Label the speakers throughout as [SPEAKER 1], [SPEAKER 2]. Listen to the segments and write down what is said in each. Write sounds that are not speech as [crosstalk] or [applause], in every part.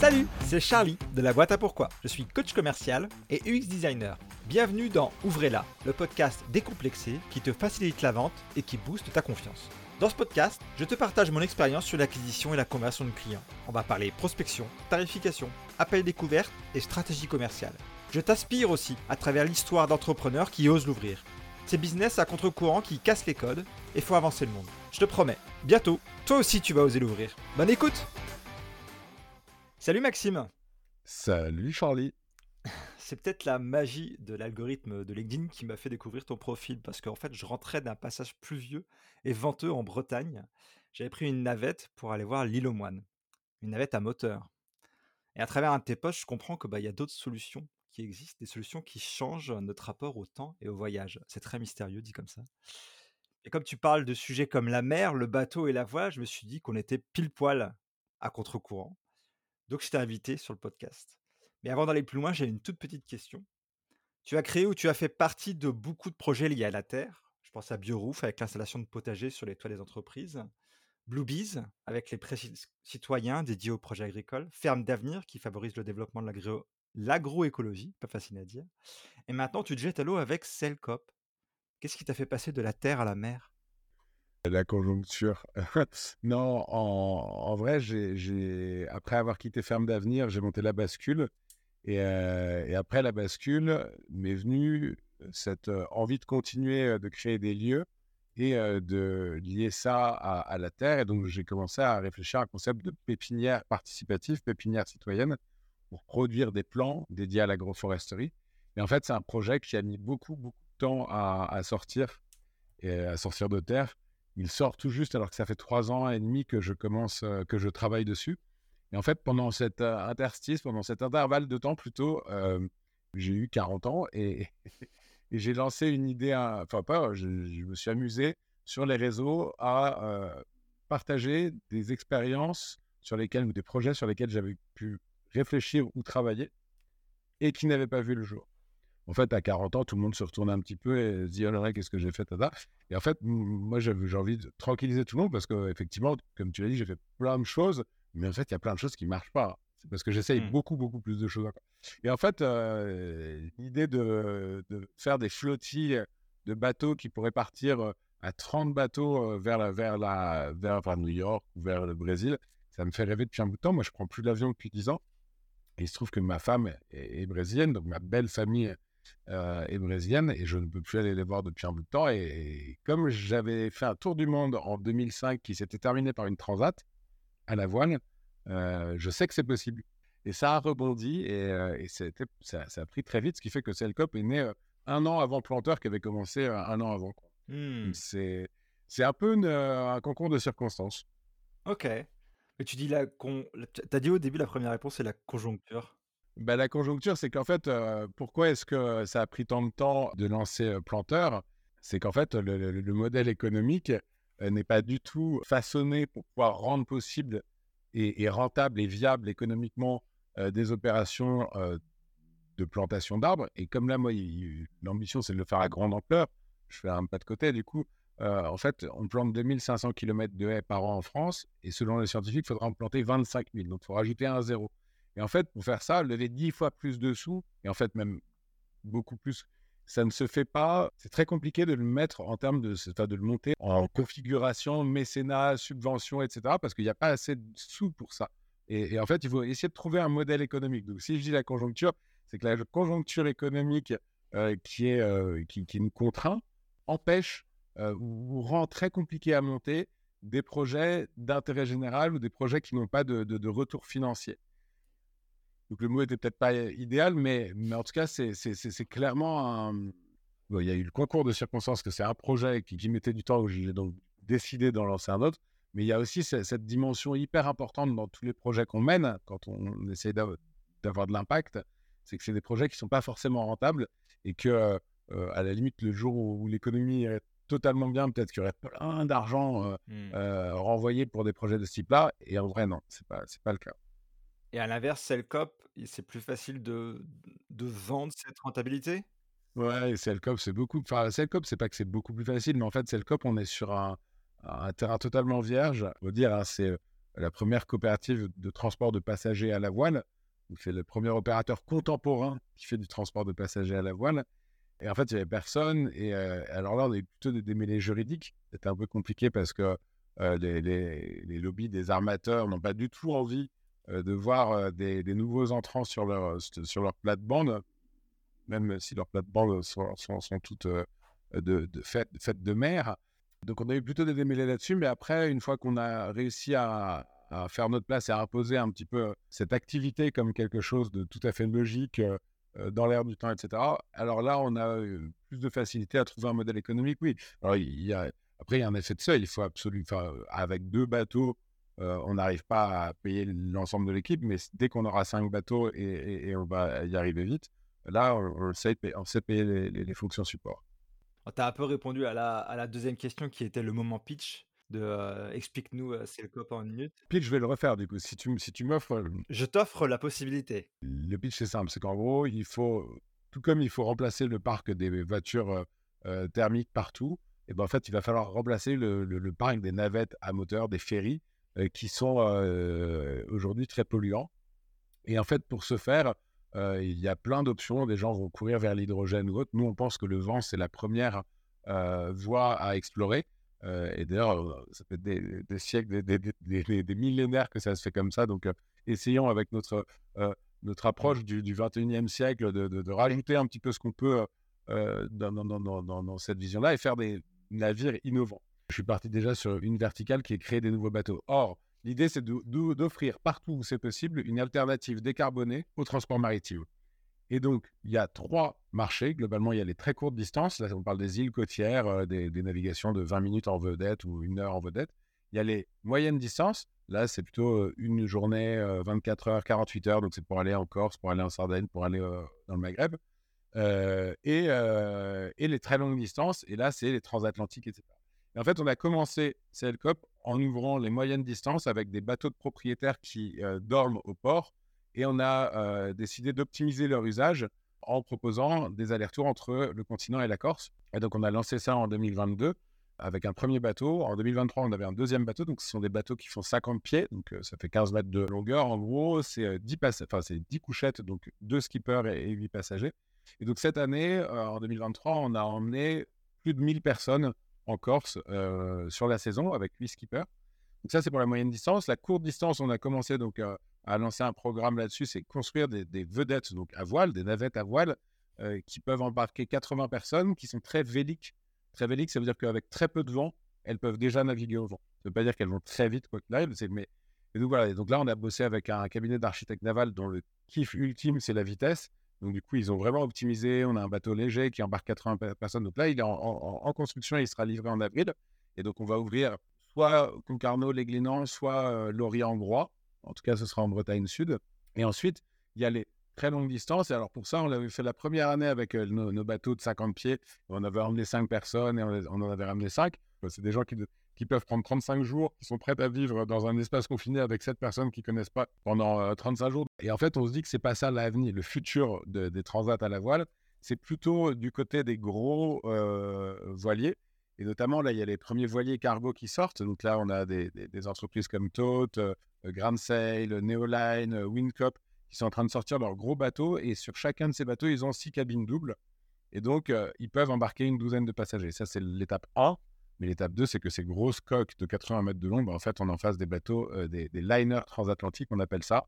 [SPEAKER 1] Salut, c'est Charlie de la boîte à pourquoi. Je suis coach commercial et UX designer. Bienvenue dans Ouvrez-la, le podcast décomplexé qui te facilite la vente et qui booste ta confiance. Dans ce podcast, je te partage mon expérience sur l'acquisition et la conversion de clients. On va parler prospection, tarification, appel découverte et stratégie commerciale. Je t'aspire aussi à travers l'histoire d'entrepreneurs qui osent l'ouvrir. Ces business à contre-courant qui cassent les codes et font avancer le monde. Je te promets, bientôt, toi aussi tu vas oser l'ouvrir. Bonne écoute Salut Maxime
[SPEAKER 2] Salut Charlie
[SPEAKER 1] C'est peut-être la magie de l'algorithme de LinkedIn qui m'a fait découvrir ton profil parce qu'en fait je rentrais d'un passage pluvieux et venteux en Bretagne. J'avais pris une navette pour aller voir l'île aux moines, une navette à moteur. Et à travers un de tes posts, je comprends qu'il bah, y a d'autres solutions qui existent, des solutions qui changent notre rapport au temps et au voyage. C'est très mystérieux dit comme ça. Et comme tu parles de sujets comme la mer, le bateau et la voile, je me suis dit qu'on était pile poil à contre-courant. Donc, je t'ai invité sur le podcast. Mais avant d'aller plus loin, j'ai une toute petite question. Tu as créé ou tu as fait partie de beaucoup de projets liés à la terre? Je pense à BioRoof avec l'installation de potagers sur les toits des entreprises. Bluebees avec les citoyens dédiés aux projets agricoles. Ferme d'avenir qui favorise le développement de l'agroécologie, pas facile à dire. Et maintenant, tu te jettes à l'eau avec Cellcop. Qu'est-ce qui t'a fait passer de la terre à la mer?
[SPEAKER 2] La conjoncture. [laughs] non, en, vrai, après avoir quitté Ferme d'Avenir, j'ai monté la bascule. Et, euh, après la bascule, m'est venue cette euh, envie de continuer euh, de créer des lieux et de lier ça à, la terre. Et donc, j'ai commencé à réfléchir à un concept de pépinière participative, pépinière citoyenne, pour produire des plants dédiés à l'agroforesterie. Et en fait, c'est un projet qui a mis beaucoup, beaucoup de temps à, à sortir et à sortir de terre il sort tout juste alors que ça fait trois ans et demi que je commence, que je travaille dessus. Et en fait, pendant cet interstice, pendant cet intervalle de temps plutôt, j'ai eu 40 ans [laughs] et, j'ai lancé une idée, enfin pas, je, me suis amusé sur les réseaux à partager des expériences sur lesquelles ou des projets sur lesquels j'avais pu réfléchir ou travailler et qui n'avaient pas vu le jour. En fait, à 40 ans, tout le monde se retourne un petit peu et se dit Oh là là, qu'est-ce que j'ai fait, tada. Et en fait, moi, j'ai envie de tranquilliser tout le monde parce qu'effectivement, comme tu l'as dit, j'ai fait plein de choses, mais en fait, il y a plein de choses qui ne marchent pas. C'est parce que j'essaye mmh. beaucoup, beaucoup plus de choses encore. Et en fait, euh, l'idée de, faire des flottilles de bateaux qui pourraient partir à 30 bateaux vers, la, vers, la, vers New York ou vers le Brésil, ça me fait rêver depuis un bout de temps. Moi, je prends plus l'avion depuis 10 ans. Et il se trouve que ma femme est brésilienne, donc ma belle famille euh, et brésilienne, et je ne peux plus aller les voir depuis un bout de temps. Et, comme j'avais fait un tour du monde en 2005 qui s'était terminé par une transat à la voile, euh, je sais que c'est possible. Et ça a rebondi et, euh, ça, a pris très vite, ce qui fait que Cellcop est né un an avant Planteur qui avait commencé un an avant. Mmh. C'est un peu un concours de circonstances.
[SPEAKER 1] Ok. Mais tu dis la con... as dit au début la première réponse c'est la conjoncture.
[SPEAKER 2] Bah, la conjoncture, c'est qu'en fait, euh, pourquoi est-ce que ça a pris tant de temps de lancer euh, Planteur? C'est qu'en fait, le, modèle économique euh, n'est pas du tout façonné pour pouvoir rendre possible et, rentable et viable économiquement des opérations de plantation d'arbres. Et comme là, moi, l'ambition, c'est de le faire à grande ampleur. Je fais un pas de côté, du coup. en fait, on plante 2500 km de haies par an en France, et selon les scientifiques, il faudra en planter 25 000. Donc, il faut rajouter un zéro. Et en fait, pour faire ça, lever dix fois plus de sous, et en fait même beaucoup plus, ça ne se fait pas. C'est très compliqué de le mettre en termes de, de le monter en configuration, mécénat, subvention, etc. Parce qu'il n'y a pas assez de sous pour ça. Et, en fait, il faut essayer de trouver un modèle économique. Donc, si je dis la conjoncture, c'est que la conjoncture économique euh, qui, est, euh, qui, nous contraint empêche euh, ou rend très compliqué à monter des projets d'intérêt général ou des projets qui n'ont pas de retour financier. Donc le mot était peut-être pas idéal, mais, mais en tout cas, c'est clairement un. il y a eu le concours de circonstances que c'est un projet qui, qui, mettait du temps où j'ai donc décidé d'en lancer un autre. Mais il y a aussi cette, dimension hyper importante dans tous les projets qu'on mène quand on essaie d'avoir de l'impact. C'est que c'est des projets qui ne sont pas forcément rentables et que, euh, à la limite, le jour où, l'économie est totalement bien, peut-être qu'il y aurait plein d'argent euh, mmh. euh, renvoyé pour des projets de ce type-là. Et en vrai, non, ce n'est pas, pas le cas.
[SPEAKER 1] Et à l'inverse, Cellcop, c'est plus facile de, de vendre cette rentabilité?
[SPEAKER 2] Ouais, Cellcop, c'est beaucoup. Enfin, Cellcop, c'est pas que c'est beaucoup plus facile, mais en fait, Cellcop, on est sur un, terrain totalement vierge. On va dire, hein, c'est la première coopérative de transport de passagers à la voile. C'est le premier opérateur contemporain qui fait du transport de passagers à la voile. Et en fait, il n'y avait personne. Et alors là, on est plutôt des démêlés juridiques. C'était un peu compliqué parce que les, les, lobbies des armateurs n'ont pas du tout envie de voir des, nouveaux entrants sur leur, sur leur plate-bande, même si leurs plates-bandes sont, sont, toutes de, de faites, de mer. Donc on a eu plutôt des démêlés là-dessus, mais après, une fois qu'on a réussi à, faire notre place et à imposer un petit peu cette activité comme quelque chose de tout à fait logique dans l'air du temps, etc., alors là, on a plus de facilité à trouver un modèle économique, oui. Alors, après, il y a un effet de seuil, il faut absolument, avec deux bateaux, on n'arrive pas à payer l'ensemble de l'équipe, mais dès qu'on aura cinq bateaux et, on va y arriver vite, là, on, sait, on sait payer les, les fonctions support.
[SPEAKER 1] Tu as un peu répondu à la, à la deuxième question qui était le moment pitch. De euh, explique-nous euh, c'est le cop en une minute.
[SPEAKER 2] Pitch, je vais le refaire du coup. Si tu, si tu m'offres. Euh,
[SPEAKER 1] je t'offre la possibilité.
[SPEAKER 2] Le pitch, c'est simple. C'est qu'en gros, il faut, tout comme il faut remplacer le parc des voitures thermiques partout, et ben en fait, il va falloir remplacer le, le, parc des navettes à moteur, des ferries, qui sont aujourd'hui très polluants. Et en fait, pour ce faire, il y a plein d'options. Des gens vont courir vers l'hydrogène ou autre. Nous, on pense que le vent, c'est la première voie à explorer. et d'ailleurs, ça fait des, siècles, des, millénaires que ça se fait comme ça. Donc, essayons avec notre, notre approche du, du 21e siècle de, rajouter un petit peu ce qu'on peut dans, cette vision-là et faire des navires innovants. Je suis parti déjà sur une verticale qui est créer des nouveaux bateaux. Or, L'idée, c'est d'offrir partout où c'est possible une alternative décarbonée au transport maritime. Et donc, il y a trois marchés. Globalement, il y a les très courtes distances. Là, on parle des îles côtières, euh, des, navigations de 20 minutes en vedette ou une heure en vedette. Il y a les moyennes distances. Là, c'est plutôt euh, une journée, 24 euh, heures, 48 heures. Donc, c'est pour aller en Corse, pour aller en Sardaigne, pour aller dans le Maghreb. et, et, les très longues distances. Et là, c'est les transatlantiques, etc. En fait, on a commencé CLCOP en ouvrant les moyennes distances avec des bateaux de propriétaires qui euh, dorment au port. Et on a euh, décidé d'optimiser leur usage en proposant des allers-retours entre le continent et la Corse. Et donc, on a lancé ça en 2022 avec un premier bateau. En 2023, on avait un deuxième bateau. Donc, ce sont des bateaux qui font 50 pieds. Donc, euh, ça fait 15 mètres de longueur. En gros, c'est 10, enfin, 10 couchettes, donc deux skippers et, 8 passagers. Et donc, cette année, en 2023, on a emmené plus de 1000 personnes en Corse sur la saison avec 8 skippers. Donc ça, c'est pour la moyenne distance. La courte distance, on a commencé donc à lancer un programme là-dessus, c'est construire des, vedettes donc à voile, des navettes à voile qui peuvent embarquer 80 personnes, qui sont très véliques. Très véliques, ça veut dire qu'avec très peu de vent, elles peuvent déjà naviguer au vent. Ça ne veut pas dire qu'elles vont très vite quoi qu'il arrive, mais et donc voilà. donc là, on a bossé avec un cabinet d'architectes navals dont le kiff ultime, c'est la vitesse. Donc, du coup, ils ont vraiment optimisé. On a un bateau léger qui embarque 80 personnes. Donc là, il est en, construction et il sera livré en avril. Et donc, on va ouvrir soit Concarneau, les soit euh, Lorient-Groix. En tout cas, ce sera en Bretagne Sud. Et ensuite, il y a les très longues distances. Et alors, pour ça, on l'avait fait la première année avec nos, bateaux de 50 pieds. On avait emmené 5 personnes et on, on en avait ramené 5. C'est des gens qui, qui peuvent prendre 35 jours, qui sont prêts à vivre dans un espace confiné avec cette personnes qui connaissent pas pendant 35 euh, jours. Et en fait, on se dit que c'est pas ça l'avenir, le futur des transats à la voile. C'est plutôt du côté des gros euh, voiliers. Et notamment, là, il y a les premiers voiliers cargo qui sortent. Donc là, on a des, entreprises comme Tote, euh, Grand Sail, Neoline, Windcop, qui sont en train de sortir leurs gros bateaux. Et sur chacun de ces bateaux, ils ont six cabines doubles. Et donc, ils peuvent embarquer une douzaine de passagers. Ça, c'est l'étape 1. Mais l'étape 2, c'est que ces grosses coques de 80 mètres de long, bah, en fait, on en face des bateaux, euh, des, liners transatlantiques, on appelle ça.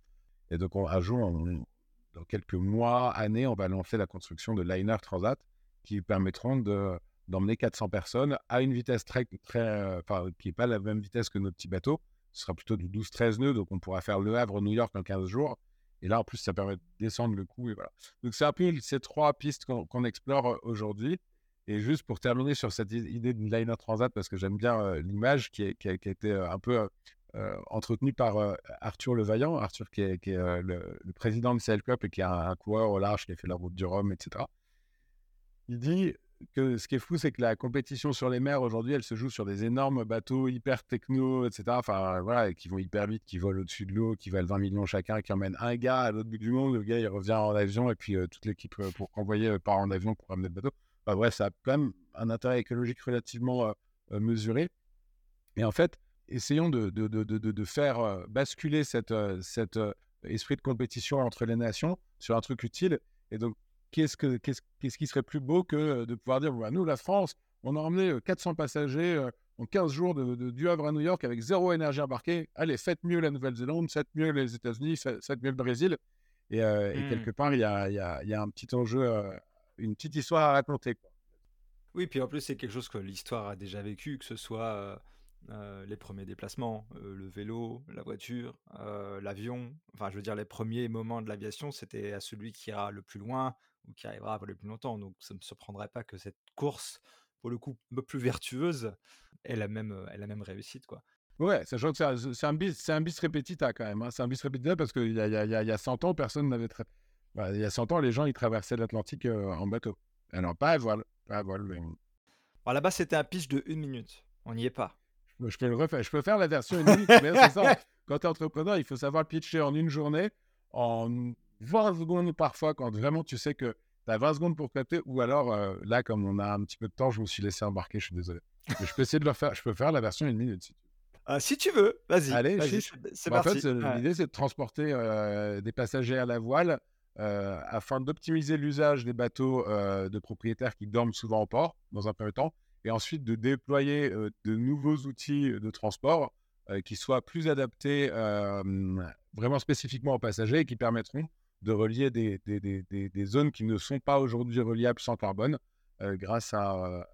[SPEAKER 2] Et donc, on, à jour, dans quelques mois, années, on va lancer la construction de liners transat qui permettront de, d'emmener 400 personnes à une vitesse très, très qui n'est pas la même vitesse que nos petits bateaux. Ce sera plutôt du 12-13 nœuds, donc on pourra faire Le Havre-New York en 15 jours. Et là, en plus, ça permet de descendre le coût. Et voilà. Donc, c'est un peu ces trois pistes qu'on explore euh, aujourd'hui. Et juste pour terminer sur cette idée d'une liner transat, parce que j'aime bien l'image qui, a été un peu entretenue par Arthur Levaillant, Arthur qui est, le, président de CL Club et qui est un, coureur au large, qui a fait la route du Rhum, etc. Il dit que ce qui est fou, c'est que la compétition sur les mers aujourd'hui, elle se joue sur des énormes bateaux hyper techno, etc. Enfin, voilà, qui vont hyper vite, qui volent au-dessus de l'eau, qui valent 20 millions chacun, qui emmènent un gars à l'autre bout du monde. Le gars, il revient en avion et puis toute l'équipe pour envoyer part en avion pour ramener le bateau. Ouais, ça a quand même un intérêt écologique relativement mesuré. Et en fait, essayons de, de, de, de faire basculer cette, cet esprit de compétition entre les nations sur un truc utile. Et donc, qu'est-ce, que, qu'est-ce, qu'est-ce qui serait plus beau que de pouvoir dire, bah, nous, la France, on a emmené 400 passagers en 15 jours de, du Havre à New York avec zéro énergie embarquée. Allez, faites mieux la Nouvelle-Zélande, faites mieux les États-Unis, faites, mieux le Brésil. Et, et mmh. quelque part, il y a, y, a, y a, un petit enjeu, une petite histoire à raconter. Quoi.
[SPEAKER 1] Oui, puis en plus, c'est quelque chose que l'histoire a déjà vécu, que ce soit euh, les premiers déplacements, euh, le vélo, la voiture, euh, l'avion. Enfin, je veux dire, les premiers moments de l'aviation, c'était à celui qui ira le plus loin ou qui arrivera à voler plus longtemps. Donc, ça ne me surprendrait pas que cette course, pour le coup, un peu plus vertueuse, ait la même, elle la même réussite, quoi.
[SPEAKER 2] Ouais, sachant que c'est un, bis, c'est un bis répétita quand même. Hein. C'est un bis répétita parce qu'il y a, y, a, y a 100 ans, personne n'avait. Bah, il y a 100 ans, les gens, ils traversaient l'Atlantique en bateau. Alors, pas à voile. Pas à voile
[SPEAKER 1] Alors, là-bas, c'était un pitch de une minute. On n'y est pas.
[SPEAKER 2] Je peux le refaire. Je peux faire la version une minute. mais ça. [laughs] Quand tu es entrepreneur, il faut savoir pitcher en une journée, en 20 secondes parfois, quand vraiment tu sais que tu as 20 secondes pour capter. Ou alors, euh, là, comme on a un petit peu de temps, je me suis laissé embarquer. Je suis désolé. Mais je peux essayer de le faire. Je peux faire la version une minute si tu veux.
[SPEAKER 1] Ah, si tu veux, vas-y.
[SPEAKER 2] Allez, c'est bah, parti. En fait, l'idée, c'est de transporter euh, des passagers à la voile euh, afin d'optimiser l'usage des bateaux de propriétaires qui dorment souvent au port, dans un premier temps, et ensuite de déployer de nouveaux outils de transport qui soient plus adaptés vraiment spécifiquement aux passagers et qui permettront de relier des, zones qui ne sont pas aujourd'hui reliables sans carbone grâce à,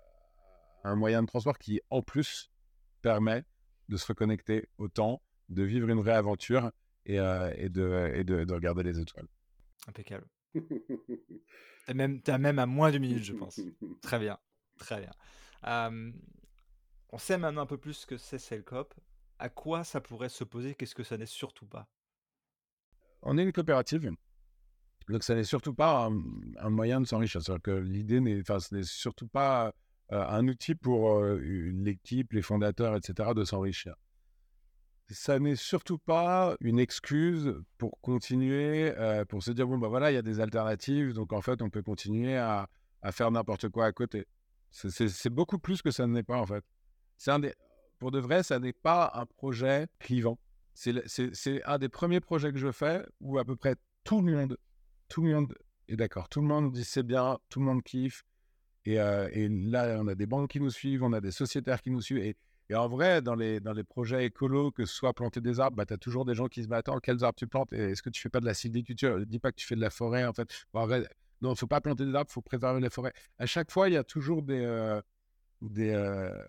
[SPEAKER 2] un moyen de transport qui, en plus, permet de se reconnecter au temps, de vivre une vraie aventure et, de, regarder les étoiles.
[SPEAKER 1] Impeccable. [laughs] T'as même, as même à moins d'une minute, je pense. [laughs] Très bien. Très bien on sait maintenant un peu plus ce que c'est Cellcop. À quoi ça pourrait se poser? Qu'est-ce que ça n'est surtout pas?
[SPEAKER 2] On est une coopérative. Donc, ça n'est surtout pas un, moyen de s'enrichir. C'est-à-dire que l'idée n'est, enfin, ce n'est surtout pas un outil pour l'équipe, les fondateurs, etc., de s'enrichir. Ça n'est surtout pas une excuse pour continuer, pour se dire bon, ben voilà, il y a des alternatives, donc en fait, on peut continuer à faire n'importe quoi à côté. C'est beaucoup plus que ça ne n'est pas, en fait. Pour de vrai, ça n'est pas un projet clivant. C'est un des premiers projets que je fais où à peu près tout le monde, tout le monde est d'accord. Tout le monde dit c'est bien, tout le monde kiffe. Et, euh, là, on a des banques qui nous suivent, on a des sociétaires qui nous suivent. Et en vrai, dans les, dans les projets écolos, que ce soit planter des arbres, bah, tu as toujours des gens qui se battent. quels arbres tu plantes? Est-ce que tu fais pas de la sylviculture? Dis pas que tu fais de la forêt, en fait. Non, il ne faut pas planter des arbres, il faut préserver les forêts. À chaque fois, il y a toujours des, euh, des, euh,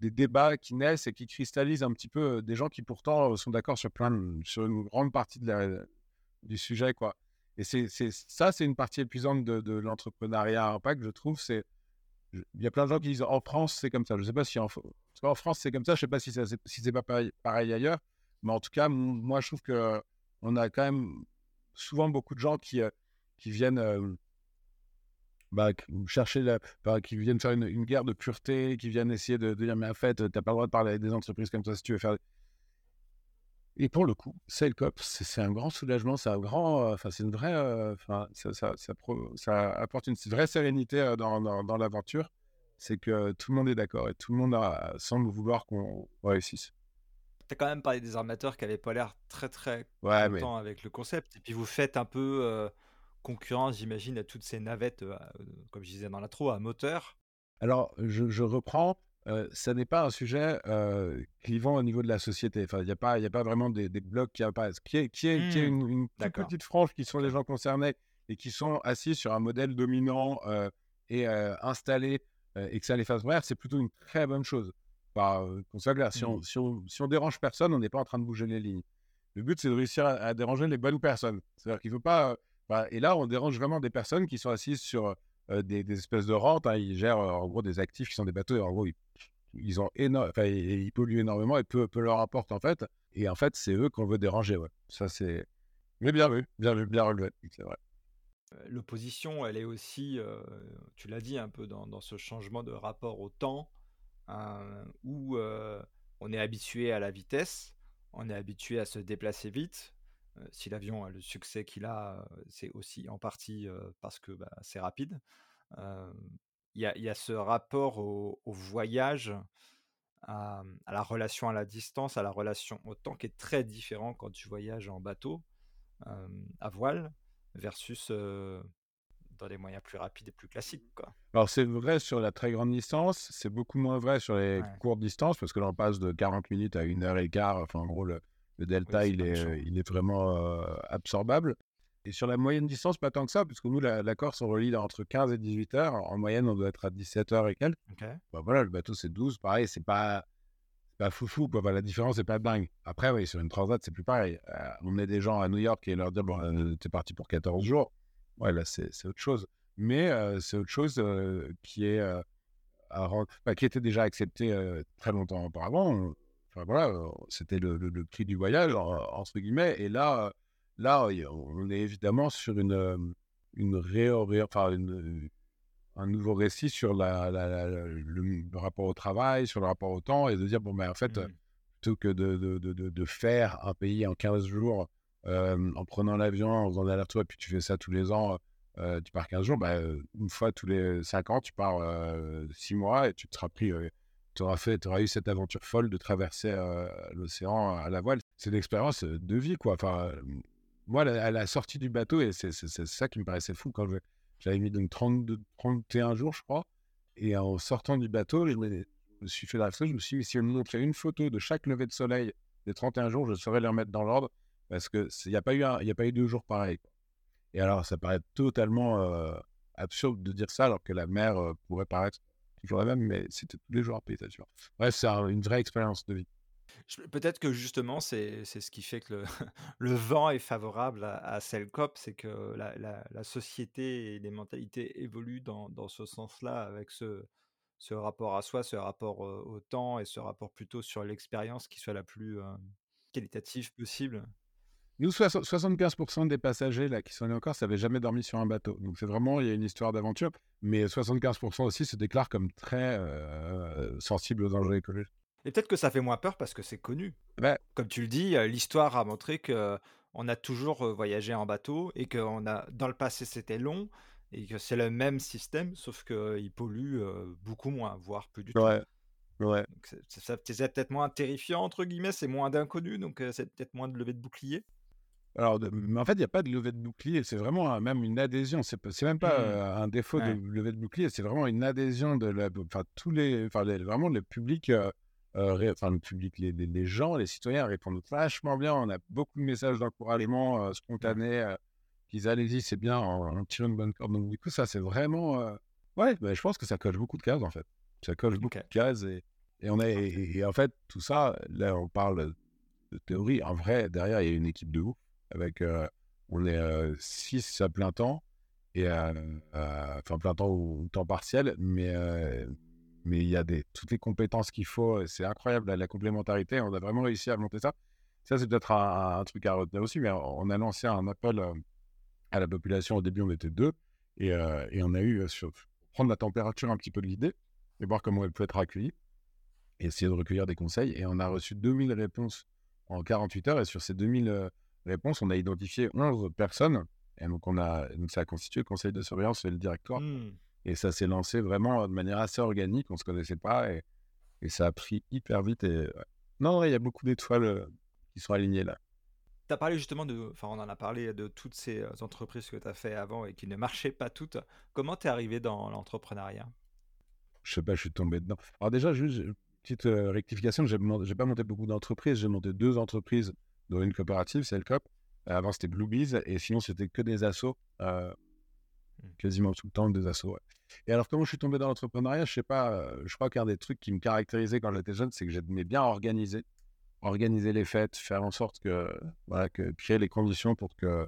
[SPEAKER 2] des, débats qui naissent et qui cristallisent un petit peu euh, des gens qui pourtant sont d'accord sur, sur une grande partie de la, du sujet. Quoi. Et c'est, ça, c'est une partie épuisante de, de l'entrepreneuriat impact, je trouve. C'est, il y a plein de gens qui disent en France, c'est comme ça. Je ne sais pas si en, France, c'est comme ça. Je ne sais pas si, c'est, si pas pareil, ailleurs. Mais en tout cas, moi, je trouve qu'on a quand même souvent beaucoup de gens qui qui viennent bah, chercher, bah, qui viennent faire une, guerre de pureté, qui viennent essayer de, dire mais en fait, tu n'as pas le droit de parler des entreprises comme ça si tu veux faire. Et pour le coup, Sailcop, c'est un grand soulagement, c'est un grand, enfin c'est une vraie, enfin ça, ça, ça, apporte une vraie sérénité dans, dans, l'aventure. C'est que tout le monde est d'accord et tout le monde a, semble vouloir qu'on réussisse.
[SPEAKER 1] Tu as quand même parlé des armateurs qui n'avaient pas l'air très très
[SPEAKER 2] ouais,
[SPEAKER 1] contents avec le concept. Et puis vous faites un peu concurrence, j'imagine, à toutes ces navettes, euh, comme je disais dans l'intro, à moteur.
[SPEAKER 2] Alors, je, reprends. Euh, ça n'est pas un sujet euh, clivant au niveau de la société. Enfin, il n'y a, pas, a pas vraiment des, blocs qui apparaissent. Qui est, qui est, qui est mmh. une, petite frange qui sont les gens concernés et qui sont assis sur un modèle dominant et installé et que ça les fasse voir, c'est plutôt une très bonne chose. qu'on soit clair, si, on, mmh. si, on, dérange personne, on n'est pas en train de bouger les lignes. Le but, c'est de réussir à, déranger les bonnes personnes. C'est-à-dire qu'il ne faut pas bah, et là, on dérange vraiment des personnes qui sont assises sur des, espèces de rentes. Hein. Ils gèrent en gros des actifs qui sont des bateaux. Et en gros, ils, ont ils polluent énormément et peu, peu leur apportent en fait. Et en fait, c'est eux qu'on veut déranger. Ouais. Ça, c'est. Mais bien vu, bien vu, bien relevé, c'est vrai.
[SPEAKER 1] L'opposition, elle est aussi, tu l'as dit un peu dans, ce changement de rapport au temps, hein, où on est habitué à la vitesse, on est habitué à se déplacer vite, euh, si l'avion a le succès qu'il a, euh, c'est aussi en partie euh, parce que bah, c'est rapide. Il y, a ce rapport au, voyage à, à la relation à la distance, à la relation au temps, qui est très différent quand tu voyages en bateau euh, à voile versus euh, dans des moyens plus rapides et plus classiques. Quoi.
[SPEAKER 2] Alors, c'est vrai sur la très grande distance, c'est beaucoup moins vrai sur les
[SPEAKER 1] Ouais.
[SPEAKER 2] courtes distances, parce que là, on passe de 40 minutes à une heure et quart. Enfin, en gros, le, le delta, il, est,
[SPEAKER 1] méchant.
[SPEAKER 2] il est vraiment euh, absorbable. Et sur la moyenne distance, pas tant que ça, puisque nous, la, la Corse, on relie entre 15 et 18 heures. En moyenne, on doit être à 17 heures et quelques. Bah, voilà, le bateau, c'est 12. Pareil, c'est pas, pas foufou, quoi. La différence, c'est pas dingue. Après, oui, sur une transat, c'est plus pareil. Euh, on est des gens à New York et leur dire, bon, euh, t'es parti pour 14 jours. Ouais, là, c'est autre chose. Mais euh, c'est autre chose euh, qui est euh, à bah, qui était déjà accepté euh, très longtemps auparavant. Enfin voilà, euh, c'était le, le- le prix du voyage en- entre guillemets. Et là, euh, là, on est évidemment sur une euh, une enfin une- un nouveau récit sur la, la- la- la- le, le rapport au travail, sur le rapport au temps, et de dire bon ben en fait
[SPEAKER 1] Mhm.
[SPEAKER 2] plutôt que de, de, de, de- faire un pays en 15 jours euh, en prenant l'avion, en faisant l'aller-retour, et puis tu fais ça tous les ans, euh, tu pars 15 jours, euh, une fois tous les 5 ans, tu pars 6 mois et tu te seras pris, tu auras auras eu cette aventure folle de traverser euh, l'océan à la voile. C'est l'expérience de vie, quoi. Enfin, euh, moi, à la sortie du bateau, et c'est ça qui me paraissait fou quand j'avais mis donc 32, 31 jours, je crois, et en sortant du bateau, je me, suis fait la réflexion, je me suis dit, si on me montrait une photo de chaque lever de soleil des 31 jours, je saurais les remettre dans l'ordre, parce qu'il n'y a, pas eu deux jours pareils. Et alors, ça paraît totalement euh, absurde de dire ça, alors que la mer euh, pourrait paraître même, mais c'était tous les jours un paysage. Bref, c'est un- une vraie expérience de vie.
[SPEAKER 1] Peut-être que justement, c'est ce qui fait que le, [laughs] le vent est favorable à, à Selkop, c'est que la, la- la société et les mentalités évoluent dans, dans ce sens-là, avec ce, ce rapport à soi, ce rapport euh, au temps et ce rapport plutôt sur l'expérience qui soit la plus euh, qualitative possible.
[SPEAKER 2] Nous, soix- 75% des passagers là, qui sont allés en Corse n'avaient jamais dormi sur un bateau. Donc, c'est vraiment, il y a une histoire d'aventure. Mais 75% aussi se déclarent comme très euh, sensibles aux enjeux écologiques.
[SPEAKER 1] Et peut-être que ça fait moins peur parce que c'est connu. Comme tu le dis, euh, l'histoire a montré que on a toujours euh, voyagé en bateau et que on a, dans le passé c'était long et que c'est le même système, sauf qu'il pollue euh, beaucoup moins, voire plus du tout.
[SPEAKER 2] Ouais. Ouais.
[SPEAKER 1] C'est peut-être moins terrifiant, entre guillemets, c'est moins d'inconnu, donc euh, c'est peut-être moins de levée de bouclier.
[SPEAKER 2] Alors, de- mais en fait, il n'y a pas de levée de bouclier, c'est vraiment un- même une adhésion. C'est même pas
[SPEAKER 1] Hmm.
[SPEAKER 2] euh, un défaut
[SPEAKER 1] Ouais.
[SPEAKER 2] de levée de bouclier, c'est vraiment une adhésion de la, enfin tous les, enfin les- vraiment le public, euh, euh, ré- enfin le public, les, les- les gens, les citoyens répondent vachement bien. On a beaucoup de messages d'encouragement euh, spontanés, euh, qu'ils allez-y, c'est bien, on, on tire une bonne corde. Donc du coup, ça c'est vraiment, euh, ouais, bah, je pense que ça coche beaucoup de cases en fait. Ça coche beaucoup de cases et, et on a, et, et en fait tout ça, là on parle de théorie. En vrai, derrière il y a une équipe de ouf avec euh, on est 6 à plein temps et euh, euh, enfin plein temps ou temps partiel mais euh, mais il y a des toutes les compétences qu'il faut c'est incroyable la, complémentarité on a vraiment réussi à monter ça. Ça c'est peut-être un, truc à retenir aussi mais on a lancé un appel euh, à la population. Au début on était deux et, euh, et on a eu euh, sur prendre la température un petit peu de l'idée et voir comment elle peut être accueillie et essayer de recueillir des conseils et on a reçu 2000 réponses en 48 heures et sur ces 2000 euh, réponses, on a identifié 11 personnes. Et donc, on a, donc ça a constitué le conseil de surveillance et le directoire.
[SPEAKER 1] Hmm.
[SPEAKER 2] Et ça s'est lancé vraiment de manière assez organique. On ne se connaissait pas et, et ça a pris hyper vite. Et, ouais. Non, il y a beaucoup d'étoiles euh, qui sont alignées là.
[SPEAKER 1] Tu as parlé justement de, enfin on en a parlé de toutes ces euh, entreprises que tu as fait avant et qui ne marchaient pas toutes. Comment tu es arrivé dans l'entrepreneuriat?
[SPEAKER 2] Je sais pas, je suis tombé dedans. Alors, déjà, juste une petite euh, rectification j'ai pas monté beaucoup d'entreprises. J'ai monté deux entreprises, dont une coopérative, c'est le COP. Avant, c'était Blue Bees. Et sinon, c'était que des assos. euh,
[SPEAKER 1] Hmm.
[SPEAKER 2] quasiment tout le temps des assos. ouais. Et alors, comment je suis tombé dans l'entrepreneuriat? Je sais pas. euh, je crois qu'un des trucs qui me caractérisait quand j'étais jeune, c'est que j'aimais bien organiser. Organiser les fêtes, faire en sorte que, voilà, que créer les conditions pour que.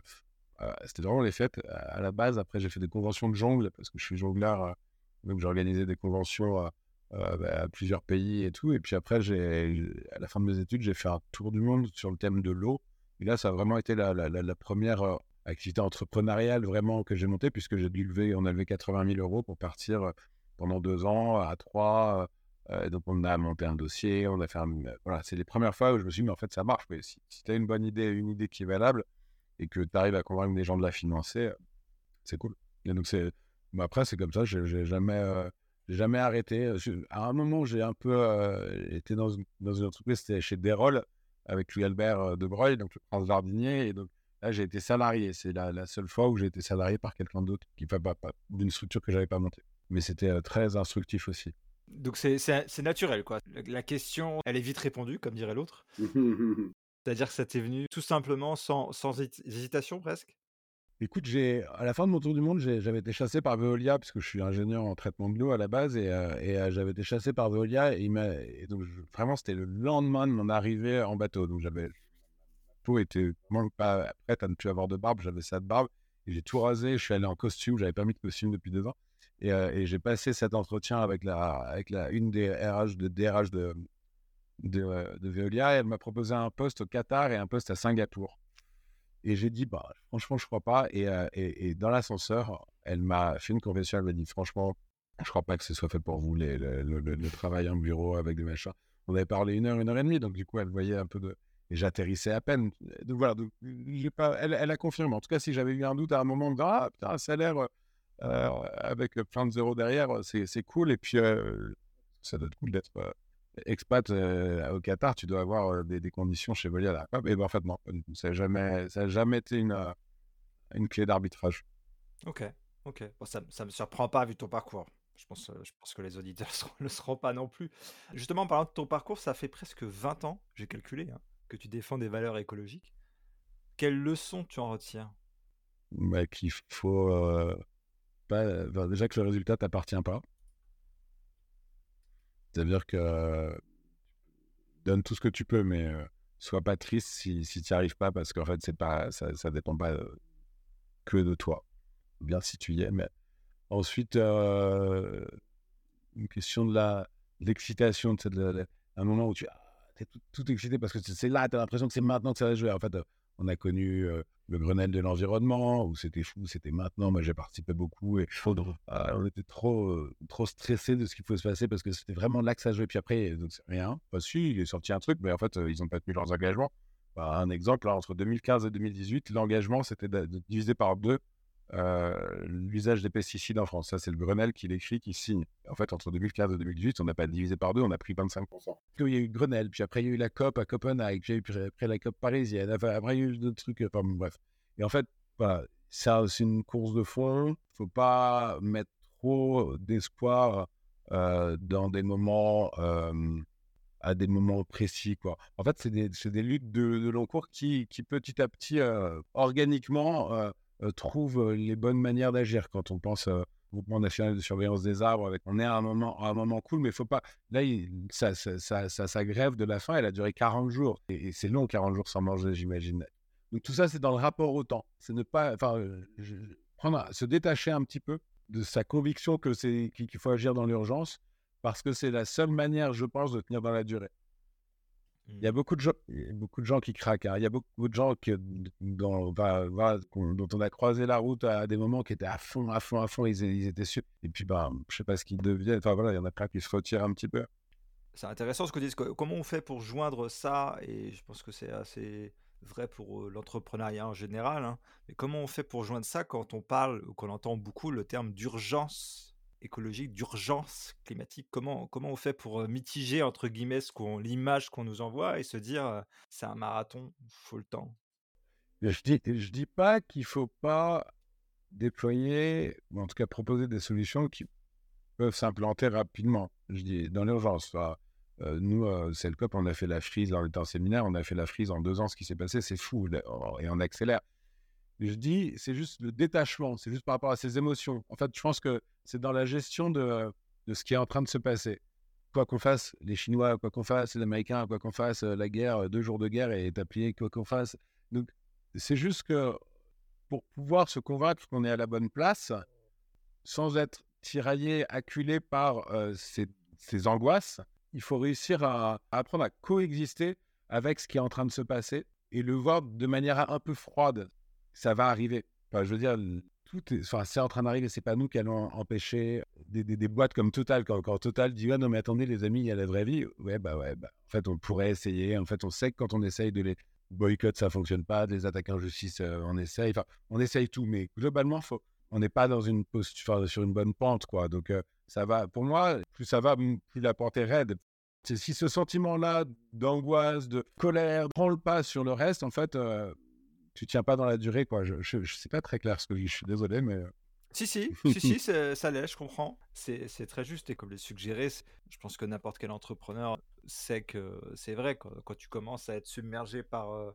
[SPEAKER 2] euh, c'était vraiment les fêtes à la base. Après, j'ai fait des conventions de jongle parce que je suis jongleur. donc, j'ai organisé des conventions bah, à plusieurs pays et tout. Et puis après, à la fin de mes études, j'ai fait un tour du monde sur le thème de l'eau. Et là, ça a vraiment été la, première euh, activité entrepreneuriale vraiment que j'ai montée, puisque j'ai dû lever, on a levé 80 000 euros pour partir euh, pendant deux ans à trois. euh, donc, on a monté un dossier, on a fait un, Voilà, c'est les premières fois où je me suis dit, mais en fait, ça marche. Mais si tu as une bonne idée, une idée qui est valable, et que tu arrives à convaincre des gens de la financer, euh, c'est cool. Et donc, c'est. mais après, c'est comme ça, j'ai jamais, euh, J'ai jamais arrêté. À un moment, j'ai un peu été dans une, dans une entreprise, c'était chez Derol, avec Louis Albert de Broglie, donc le prince jardinier. Et donc là, j'ai été salarié. C'est la, la, seule fois où j'ai été salarié par quelqu'un d'autre, qui pas, pas, pas d'une structure que j'avais pas montée. Mais c'était très instructif aussi.
[SPEAKER 1] Donc c'est naturel, quoi. La question, elle est vite répondue, comme dirait l'autre. [laughs] C'est-à-dire que ça t'est venu tout simplement sans, sans hésitation presque?
[SPEAKER 2] Écoute, à la fin de mon tour du monde, j'avais été chassé par Veolia parce que je suis ingénieur en traitement de l'eau à la base et, euh, euh, j'avais été chassé par Veolia et, donc vraiment c'était le lendemain de mon arrivée en bateau. Donc j'avais peau était vraiment pas prête à ne plus avoir de barbe, j'avais ça de barbe et j'ai tout rasé. Je suis allé en costume, j'avais pas mis de costume depuis deux ans et, euh, j'ai passé cet entretien avec une des RH de DRH de, de Veolia et elle m'a proposé un poste au Qatar et un poste à Singapour. Et j'ai dit, bah, franchement, je crois pas. Et, euh, et, dans l'ascenseur, elle m'a fait une confession. Elle m'a dit, franchement, je crois pas que ce soit fait pour vous, le, travail en bureau avec des machins. On avait parlé une heure, une heure et demie. Donc, du coup, elle voyait un peu de. Et j'atterrissais à peine. Donc, voilà. Donc, pas... Elle, a confirmé. En tout cas, si j'avais eu un doute à un moment, de ah, putain, un salaire euh, avec plein de zéros derrière, c'est cool. Et puis, euh, ça doit être cool d'être expat au Qatar, tu dois avoir des, conditions chez Veolia. Et ben, en fait, non, ça n'a jamais, ça jamais été une, une clé d'arbitrage.
[SPEAKER 1] Ok, ok. ça ne me surprend pas vu ton parcours. Je pense, je pense que les auditeurs [laughs] ne le seront pas non plus. Justement, en parlant de ton parcours, ça fait presque 20 ans, j'ai calculé, hein, que tu défends des valeurs écologiques. Quelles leçons tu en retiens
[SPEAKER 2] bah, Qu'il faut pas, déjà que le résultat t'appartient pas. C'est-à-dire que donne tout ce que tu peux, mais sois pas triste si, si tu n'y arrives pas, parce qu'en fait, c'est pas, ça ne dépend pas que de toi. Bien si tu y es, mais ensuite, une question de l'excitation, un moment où tu es tout, tout, excité parce que c'est là, tu as l'impression que c'est maintenant que ça va jouer. En fait, on a connu le Grenelle de l'environnement, où c'était fou, c'était maintenant. Moi, j'ai participé beaucoup et ah, on était trop, euh, trop stressés de ce qui pouvait se passer parce que c'était vraiment là que ça jouait. Puis après, donc rien. Pas si, il est sorti un truc, mais en fait, euh, ils n'ont pas tenu leurs engagements. Bah, un exemple, entre 2015 et 2018, l'engagement, c'était de, diviser par deux l'usage des pesticides en France. Ça, c'est le Grenelle qui l'écrit, qui signe. En fait, entre 2015 et 2018, on n'a pas divisé par deux, on a pris 25%. Il y a eu Grenelle, puis après, il y a eu la COP à Copenhague, puis après la COP parisienne, après, il y a eu d'autres trucs, enfin bref. Et en fait, voilà, ça, c'est une course de fond. Il ne faut pas mettre trop d'espoir euh, dans des moments, euh, à des moments précis. Quoi. En fait, c'est des, des, luttes de, de long cours qui, qui, petit à petit, organiquement, euh, trouve euh, les bonnes manières d'agir. Quand on pense au Groupement national de surveillance des arbres, avec, on est à un moment, à un moment cool, mais il faut pas. Là, ça, ça, ça, grève de la faim, elle a duré 40 jours. Et, c'est long, 40 jours sans manger, j'imagine. Donc tout ça, c'est dans le rapport au temps. C'est ne pas. Enfin, euh, prendre, se détacher un petit peu de sa conviction que c'est qu'il faut agir dans l'urgence, parce que c'est la seule manière, je pense, de tenir dans la durée. Il y a mmh. beaucoup de gens, beaucoup de gens qui craquent. Hein. Il y a beaucoup de gens qui, dans, dont on a croisé la route à des moments qui étaient à fond, à fond, à fond. Ils, ils étaient sûrs. Et puis, ben, je sais pas ce qu'ils deviennent. Enfin voilà, il y en a plein qui se retirent un petit peu.
[SPEAKER 1] C'est intéressant ce que disent. Comment on fait pour joindre ça Et je pense que c'est assez vrai pour l'entrepreneuriat en général. Hein. Mais comment on fait pour joindre ça quand on parle ou qu'on entend beaucoup le terme d'urgence? Écologique, d'urgence climatique. Comment, comment on fait pour mitiger, entre guillemets, l'image qu'on nous envoie et se dire, c'est un marathon, faut le temps
[SPEAKER 2] Je dis, je dis pas qu'il faut pas déployer, ou en tout cas proposer des solutions qui peuvent s'implanter rapidement. Je dis dans l'urgence. nous, c'est le COP, on a fait la frise, dans le temps séminaire, on a fait la frise en deux ans, ce qui s'est passé, c'est fou, et on accélère je dis, c'est juste le détachement, c'est juste par rapport à ses émotions. En fait, je pense que c'est dans la gestion de, de, ce qui est en train de se passer. Quoi qu'on fasse, les Chinois, quoi qu'on fasse, les Américains, quoi qu'on fasse, euh, la guerre, euh, deux jours de guerre est appuyé, quoi qu'on fasse. Donc, c'est juste que pour pouvoir se convaincre qu'on est à la bonne place, sans être tiraillé, acculé par euh, ces, angoisses, il faut réussir à apprendre à coexister avec ce qui est en train de se passer et le voir de manière un peu froide ça va arriver. Enfin, je veux dire, tout enfin, c'est en train d'arriver. C'est pas nous qui allons empêcher des, des, boîtes comme Total. Quand, Total dit ouais, non, mais attendez, les amis, il y a la vraie vie. Ouais, bah ouais, bah, en fait, on pourrait essayer. En fait, on sait que quand on essaye de les boycotter, ça fonctionne pas. Des attaques en justice, on essaye. Enfin, on essaye tout. Mais globalement, faut, on n'est pas dans une posture, sur une bonne pente, quoi. Donc, ça va. Pour moi, plus ça va, plus la porte est raide. Si ce sentiment-là d'angoisse, de colère prend le pas sur le reste, en fait, tu tiens pas dans la durée, quoi. Je, je, sais pas très clair ce que je, je suis désolé, mais. Euh.
[SPEAKER 1] Si, si, [laughs] si, si ça l'est, je comprends. C'est très juste et comme le suggéré, je pense que n'importe quel entrepreneur sait que c'est vrai. Quand, quand, tu commences à être submergé par, euh,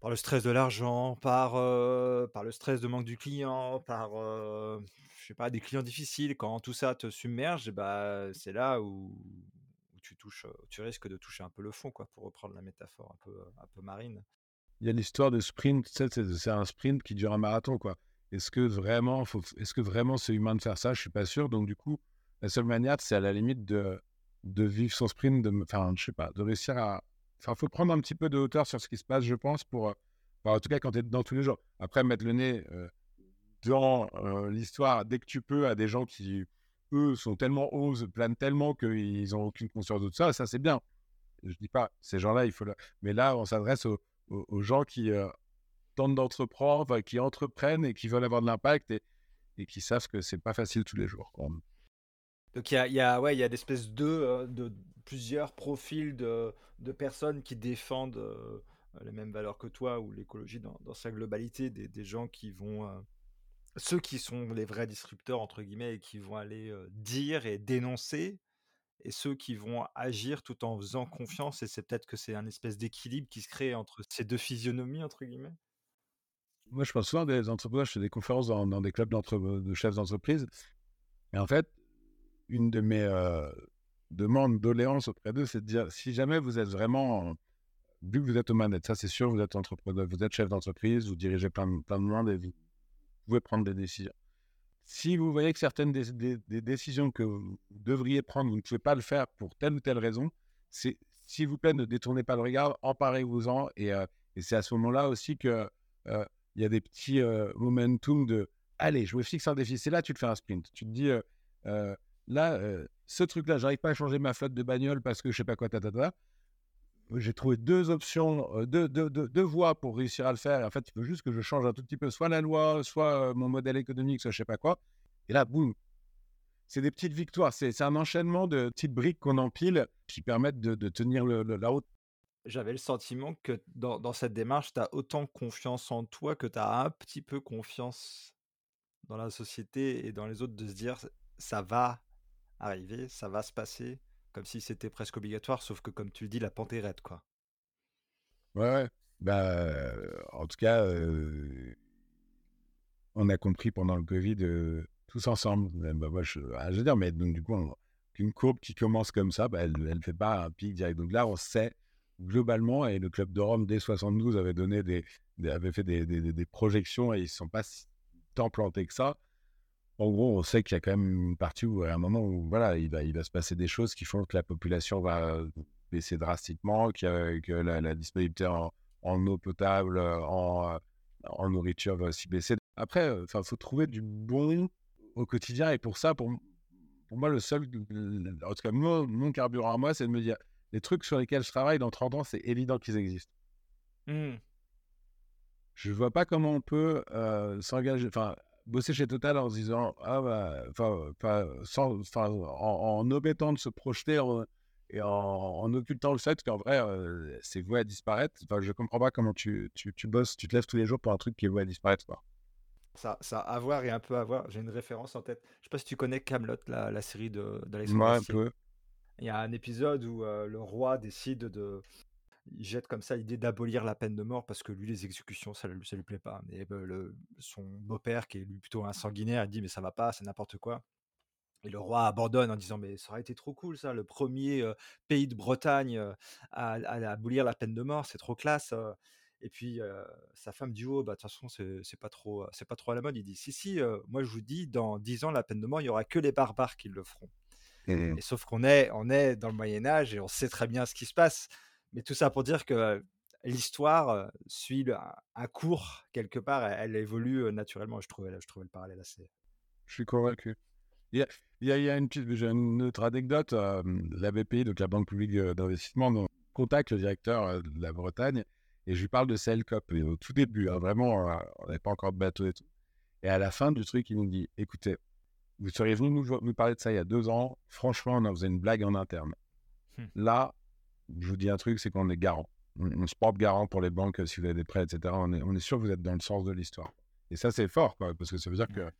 [SPEAKER 1] par le stress de l'argent, par, par le stress de manque du client, par je sais pas, des clients difficiles, quand tout ça te submerge, bah, c'est là où, tu touches, tu risques de toucher un peu le fond, quoi, pour reprendre la métaphore un peu, un peu marine.
[SPEAKER 2] Il y a l'histoire de sprint, c'est un sprint qui dure un marathon, quoi. Est-ce que vraiment, est-ce que vraiment c'est humain de faire ça? Je suis pas sûr. Donc du coup, la seule manière, c'est à la limite de, de vivre son sprint, de, enfin, je sais pas, de réussir à. Enfin, faut prendre un petit peu de hauteur sur ce qui se passe, je pense, pour, en tout cas, quand tu es dans tous les jours. Après, mettre le nez dans l'histoire dès que tu peux à des gens qui, eux, sont tellement hauts, planent tellement qu'ils n'ont aucune conscience de tout ça. Ça, c'est bien. Je dis pas, ces gens-là, il faut. Mais là, on s'adresse aux, gens qui tentent d'entreprendre, qui entreprennent et qui veulent avoir de l'impact et, qui savent que c'est pas facile tous les jours.
[SPEAKER 1] Donc il y a, y a, ouais, y a d'espèces de, de, plusieurs profils de, personnes qui défendent les mêmes valeurs que toi ou l'écologie dans, sa globalité, des, des gens qui vont ceux qui sont les vrais disrupteurs, entre guillemets, et qui vont aller dire et dénoncer, et ceux qui vont agir tout en faisant confiance, et c'est peut-être que c'est un espèce d'équilibre qui se crée entre ces deux physionomies, entre guillemets?
[SPEAKER 2] Moi, je pense souvent des entrepreneurs, je fais des conférences dans, des clubs de chefs d'entreprise, et en fait, une de mes demandes, doléances auprès d'eux, c'est de dire, si jamais vous êtes vraiment, vu que vous êtes aux manettes, ça c'est sûr, vous êtes entrepreneur, vous êtes chef d'entreprise, vous dirigez plein, plein de monde, et vous pouvez prendre des décisions. Si vous voyez que certaines des, décisions que vous devriez prendre, vous ne pouvez pas le faire pour telle ou telle raison, c'est s'il vous plaît, ne détournez pas le regard, emparez-vous-en. Et, euh, c'est à ce moment-là aussi qu'il euh, il y a des petits euh, momentum de allez, je me fixe un défi. C'est là tu te fais un sprint. Tu te dis là, ce truc-là, j'arrive pas à changer ma flotte de bagnole parce que je sais pas quoi, ta, ta, ta j'ai trouvé deux options, deux, voies pour réussir à le faire. en fait, il faut juste que je change un tout petit peu, soit la loi, soit mon modèle économique, soit je sais pas quoi. Et là, boum, c'est des petites victoires. C'est un enchaînement de petites briques qu'on empile qui permettent de, tenir la route.
[SPEAKER 1] J'avais le sentiment que dans, dans cette démarche, tu as autant confiance en toi que tu as un petit peu confiance dans la société et dans les autres de se dire ça va arriver, ça va se passer comme si c'était presque obligatoire, sauf que comme tu le dis, la pente quoi.
[SPEAKER 2] Ouais, ouais. Bah, en tout cas, on a compris pendant le Covid, tous ensemble. Bah, je, ah, je, veux dire, mais donc du coup, une courbe qui commence comme ça, bah, elle ne fait pas un pic direct. Donc là, on sait globalement, et le club de Rome dès 72 avait donné des, avait fait des, projections et ils ne sont pas tant plantés que ça en gros, on sait qu'il y a quand même une partie où, à un moment où voilà, il va, il va se passer des choses qui font que la population va baisser drastiquement, que la, disponibilité en, eau potable, en, en, nourriture va aussi baisser. Après, il faut trouver du bon au quotidien. Et pour ça, pour, pour moi, le seul, en tout cas, mon, carburant à moi, c'est de me dire les trucs sur lesquels je travaille dans 30 ans, c'est évident qu'ils existent. Mmh. Je ne vois pas comment on peut s'engager. Enfin, bosser chez Total en se disant, ah bah, enfin, sans, en, en, omettant de se projeter et en, occultant le fait qu'en vrai, c'est voué à disparaître. Enfin, je comprends pas comment tu, tu, tu, bosses, tu te lèves tous les jours pour un truc qui est voué à disparaître. Quoi.
[SPEAKER 1] Ça, ça a à voir et un peu à voir. J'ai une référence en tête. Je sais pas si tu connais Camelot, la, la série d'Alexandre.
[SPEAKER 2] Moi, un peu.
[SPEAKER 1] Il y a un épisode où le roi décide de, il jette comme ça l'idée d'abolir la peine de mort parce que lui, les exécutions, ça, ça lui plaît pas. Mais bah, le, son beau-père, qui est lui plutôt un sanguinaire, il dit mais ça va pas, c'est n'importe quoi. Et le roi abandonne en disant mais ça aurait été trop cool ça, le premier pays de Bretagne à, abolir la peine de mort, c'est trop classe. Et puis sa femme dit oh bah de toute façon c'est pas trop pas trop à la mode. Il dit si si moi je vous dis dans dix ans la peine de mort il y aura que les barbares qui le feront. Et sauf qu'on est on est dans le Moyen Âge et on sait très bien ce qui se passe. Mais tout ça pour dire que l'histoire suit un cours quelque part, elle, évolue naturellement. Je trouvais, je trouvais le parallèle assez.
[SPEAKER 2] Je suis convaincu. Il y a, il y a, une, une, autre anecdote. la BPI, donc la Banque publique d'investissement, contacte le directeur de la Bretagne et je lui parle de Cellcop. Au tout début, hein, vraiment, on n'avait pas encore de bateau et tout. Et à la fin du truc, il nous dit écoutez, vous seriez venu nous, nous parler de ça il y a deux ans. Franchement, on en faisait une blague en interne.
[SPEAKER 1] Hmm.
[SPEAKER 2] Là, je vous dis un truc, c'est qu'on est garant. On, on se porte garant pour les banques si vous avez des prêts, etc. On est, on est sûr que vous êtes dans le sens de l'histoire. Et ça, c'est fort, quoi, parce que ça veut dire que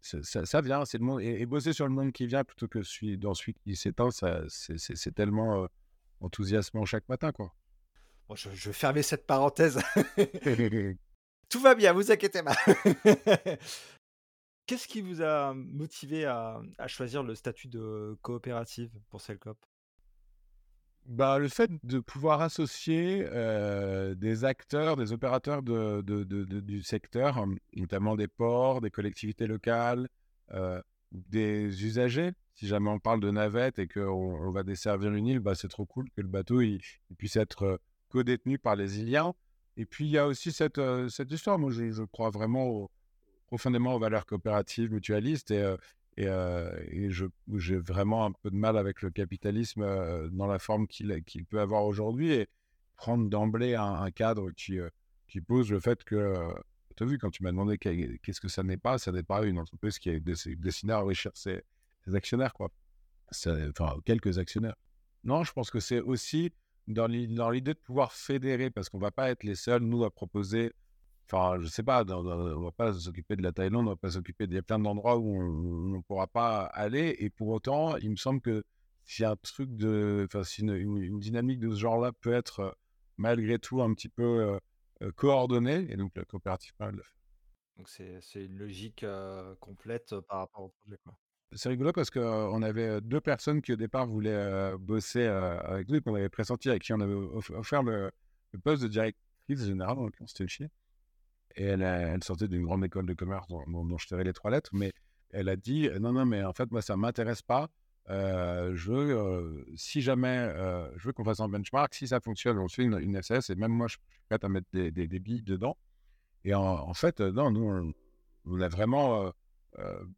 [SPEAKER 2] ça, vient, c'est le monde. Et, et bosser sur le monde qui vient plutôt que celui, dans celui qui s'éteint, c'est, tellement euh, enthousiasmant chaque matin, quoi.
[SPEAKER 1] Bon, je, je vais fermer cette parenthèse. [laughs] [laughs] Tout va bien, vous inquiétez pas. [laughs] Qu'est-ce qui vous a motivé à, à choisir le statut de coopérative pour Selcop?
[SPEAKER 2] Bah, le fait de pouvoir associer des acteurs, des opérateurs du secteur, notamment des ports, des collectivités locales, des usagers. Si jamais on parle de navette et qu'on on va desservir une île, bah, c'est trop cool que le bateau puisse être co-détenu par les Iliens. Et puis il y a aussi cette, histoire. Moi, je, crois vraiment profondément aux valeurs coopératives, mutualistes et, et, euh, j'ai vraiment un peu de mal avec le capitalisme dans la forme qu'il qu'il peut avoir aujourd'hui et prendre d'emblée un, cadre qui, qui pose le fait que, tu as vu, quand tu m'as demandé qu'est- qu'est-ce que ça n'est pas, ça n'est pas une entreprise qui est destinée à enrichir ses, ses actionnaires, quoi. Enfin, quelques actionnaires. Non, je pense que c'est aussi dans l'i- dans l'idée de pouvoir fédérer, parce qu'on va pas être les seuls, nous, à proposer Enfin, je sais pas, on va pas s'occuper de la Thaïlande, on va pas s'occuper. Il y a plein d'endroits où on ne pourra pas aller. Et pour autant, il me semble que si un truc de. Enfin, si une, une- une dynamique de ce genre-là peut être euh, malgré tout un petit peu euh, euh, coordonnée, et donc la coopérative le.
[SPEAKER 1] Donc c'est une logique euh, complète euh, par rapport au projet. Quoi.
[SPEAKER 2] C'est rigolo parce qu'on avait deux personnes qui au départ voulaient bosser avec nous, qu'on avait pressenti, avec qui on avait off- offert le, le poste de directrice générale, donc c'était le chien. Et elle, a- elle sortait d'une grande école de commerce dont, dont- dont je tairai les trois lettres, mais elle a dit non, non, mais en fait, moi, ça m'intéresse pas. Euh, je veux, euh, si jamais, euh, je veux qu'on fasse un benchmark. Si ça fonctionne, on se fait une, une SS et même moi, je suis prête à mettre des, des, des billes dedans. Et en, en fait, euh, non, nous, on, on a vraiment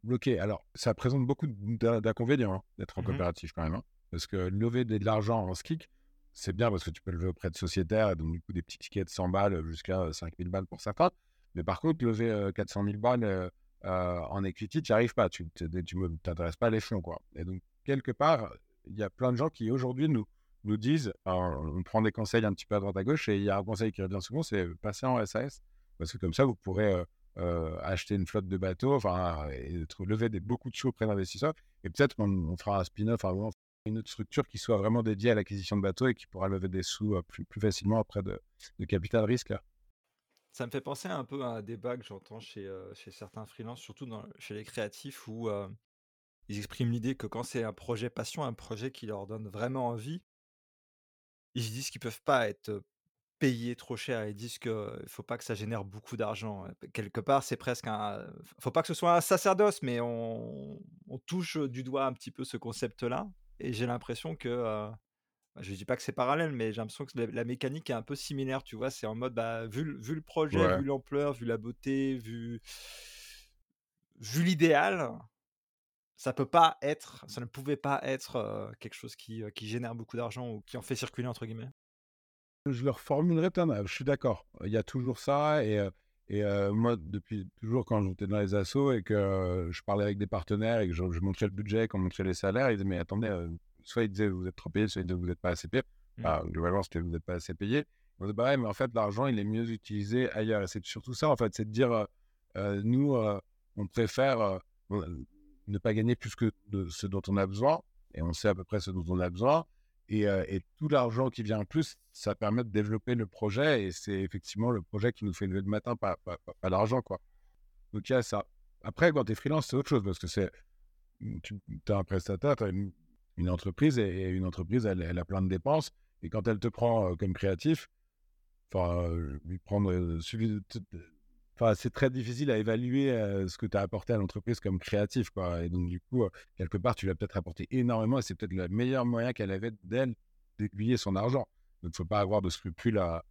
[SPEAKER 2] bloqué. Alors, ça présente beaucoup d'in- d'inconvénients hein, d'être en
[SPEAKER 1] Mhm.
[SPEAKER 2] coopérative quand même. hein, parce que lever de, de l'argent en skick, c'est bien parce que tu peux lever auprès de sociétaires, et donc du coup des petits tickets de 100 balles jusqu'à 5000 balles pour certains. Mais par contre, lever euh, 400 000 balles en equity, tu n'y arrives pas. Tu ne t'intéresses pas à l'échelon. Quoi. Et donc, quelque part, il y a plein de gens qui aujourd'hui nous, nous disent, on prend des conseils un petit peu à droite à gauche, et il y a un conseil qui revient souvent, c'est passer en SAS. Parce que comme ça, vous pourrez acheter une flotte de bateaux, enfin, et lever beaucoup de sous auprès d'investisseurs. Et peut-être on fera un spin-off, une autre structure qui soit vraiment dédiée à l'acquisition de bateaux et qui pourra lever des sous plus, plus facilement auprès de, de capital risque.
[SPEAKER 1] Ça me fait penser un peu à un débat que j'entends chez, euh, chez certains freelances, surtout chez les créatifs, où euh, ils expriment l'idée que quand c'est un projet passion, un projet qui leur donne vraiment envie, ils se disent qu'ils peuvent pas être payés trop cher. Ils disent qu'il ne faut pas que ça génère beaucoup d'argent. Quelque part, c'est presque un... faut pas que ce soit un sacerdoce, mais on, touche du doigt un petit peu ce concept-là. Et j'ai l'impression que... euh, je dis pas que c'est parallèle, mais j'ai l'impression que la, la mécanique est un peu similaire, tu vois. C'est en mode, bah, vu, le- vu le projet,
[SPEAKER 2] Ouais.
[SPEAKER 1] vu l'ampleur, vu la beauté, vu, vu l'idéal, ça peut pas être, ça ne pouvait pas être euh, quelque chose qui, euh, qui génère beaucoup d'argent ou qui en fait circuler, entre guillemets.
[SPEAKER 2] Je le reformulerai peut-être, je suis d'accord. Il y a toujours ça. Et, et euh, moi, depuis toujours, quand j'étais dans les assos et que euh, je parlais avec des partenaires et que je, je montrais le budget, qu'on montrait les salaires, ils disaient Mais attendez, euh, soit ils disaient Vous êtes trop payé, soit ils disaient Vous n'êtes pas assez payé.
[SPEAKER 1] Mm.
[SPEAKER 2] Bah, globalement, c'était Vous n'êtes pas assez payé. On disait Bah ouais, mais en fait, l'argent, il est mieux utilisé ailleurs. Et c'est surtout ça, en fait, c'est de dire euh, Nous, euh, on préfère ne pas gagner plus que de ce dont on a besoin. Et on sait à peu près ce dont on a besoin. Et, et tout l'argent qui vient en plus, ça permet de développer le projet. Et c'est effectivement le projet qui nous fait lever le matin, pas, pas, pas- pas l'argent. quoi. Donc il y a ça. Après, quand tu es freelance, c'est autre chose parce que c'est tu as un prestataire, tu as une, une entreprise et, une entreprise, elle, a plein de dépenses. Et quand elle te prend comme créatif, enfin, prendre Enfin, c'est très difficile à évaluer ce que tu as apporté à l'entreprise comme créatif. Quoi. Et donc, du coup, quelque part, tu l'as peut-être apporté énormément et c'est peut-être le meilleur moyen qu'elle avait d'elle d'aiguiller son argent. Donc, il faut pas avoir de scrupules à,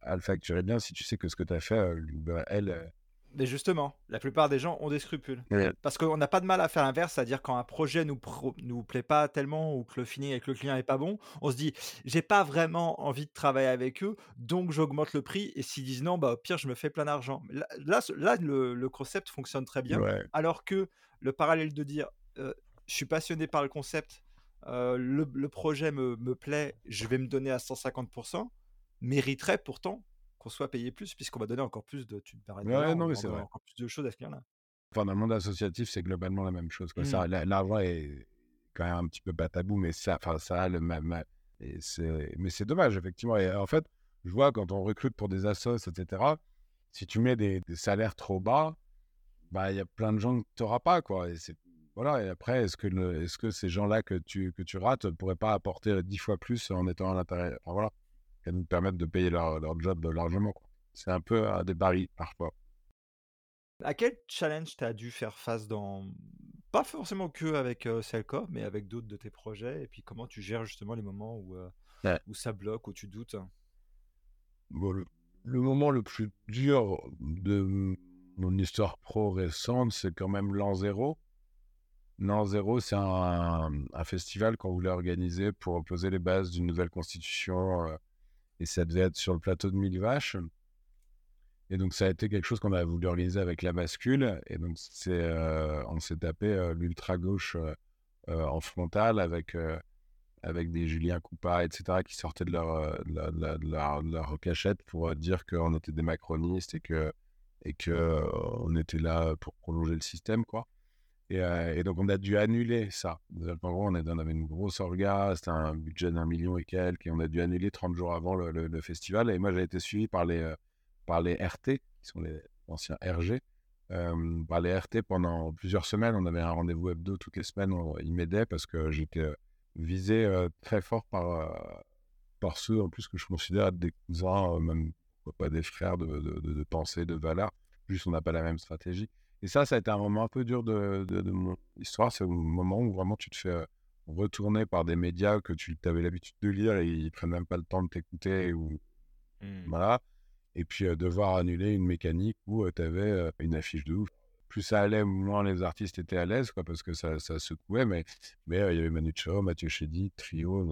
[SPEAKER 2] à le facturer bien si tu sais que ce que tu as fait, bah, elle,
[SPEAKER 1] Mais justement, la plupart des gens ont des scrupules.
[SPEAKER 2] Ouais.
[SPEAKER 1] Parce qu'on n'a pas de mal à faire l'inverse, c'est-à-dire quand un projet nous pro- nous plaît pas tellement ou que le feeling avec le client est pas bon, on se dit j'ai pas vraiment envie de travailler avec eux, donc j'augmente le prix. Et s'ils disent non, bah au pire je me fais plein d'argent. Là, là, le, le concept fonctionne très bien.
[SPEAKER 2] Ouais.
[SPEAKER 1] Alors que le parallèle de dire euh, je suis passionné par le concept, euh, le, le projet me, me plaît, je vais me donner à 150%, mériterait pourtant qu'on soit payé plus, puisqu'on va donner encore plus de. Tu me
[SPEAKER 2] Ouais,
[SPEAKER 1] l'heure,
[SPEAKER 2] non,
[SPEAKER 1] on
[SPEAKER 2] mais c'est vrai.
[SPEAKER 1] encore plus de choses à ce client-là.
[SPEAKER 2] Enfin, dans le monde associatif, c'est globalement la même chose. Quoi. Ça,
[SPEAKER 1] Mm.
[SPEAKER 2] la- l'argent est quand même un petit peu pas tabou, mais ça, enfin, ça a le même. Et mais c'est dommage, effectivement. Et en fait, je vois quand on recrute pour des assos, etc., si tu mets des, des salaires trop bas, bah, il y a plein de gens que tu n'auras pas, quoi. Et voilà. Et après, est-ce que, le- est-ce que ces gens-là que tu, que tu rates pourraient pas apporter dix fois plus en étant à l'intérieur? Enfin, voilà. Et nous permettre de payer leur, leur job largement, quoi. C'est un peu euh, des paris, parfois.
[SPEAKER 1] À quel challenge tu as dû faire face dans. Pas forcément que avec euh, mais avec d'autres de tes projets, et puis comment tu gères justement les moments où, euh,
[SPEAKER 2] Ouais.
[SPEAKER 1] où ça bloque, où tu doutes?
[SPEAKER 2] Bon, le, le moment le plus dur de mon histoire pro récente, c'est quand même l'an zéro. L'an zéro, c'est un, un festival qu'on voulait organiser pour poser les bases d'une nouvelle constitution. euh, et ça devait être sur le plateau de Mille Vaches. Et donc, ça a été quelque chose qu'on a voulu organiser avec la bascule. Et donc, euh, on s'est tapé euh, l'ultra-gauche euh, en frontal avec, avec des Julien Coupa, etc., qui sortaient de leur, de leur, cachette pour dire qu'on était des macronistes et que et que on était là pour prolonger le système, quoi. Et, euh, et donc, on a dû annuler ça. Qu'en gros, on, avait une grosse orga, c'était un budget d'un million et quelques, et on a dû annuler 30 jours avant le, le- le festival. Et moi, j'ai été suivi par les, euh, par les RT, qui sont les anciens RG, euh, par les RT pendant plusieurs semaines. On avait un rendez-vous hebdo toutes les semaines. on- ils m'aidaient parce que j'étais visé très fort par, par ceux, en plus, que je considère être des cousins, même pas des frères de, de, de, de pensée, de valeur. Juste, on n'a pas la même stratégie. Et ça, ça a été un moment un peu dur de, de, de mon histoire. C'est le moment où vraiment tu te fais retourner par des médias que tu avais l'habitude de lire et ils prennent même pas le temps de t'écouter. Ou, voilà. Et puis euh, devoir annuler une mécanique où tu avais une affiche de ouf. Plus ça allait, moins les artistes étaient à l'aise, quoi, parce que ça, ça secouait. Mais mais il y avait Manu Chao, Mathieu Chédid, Trio.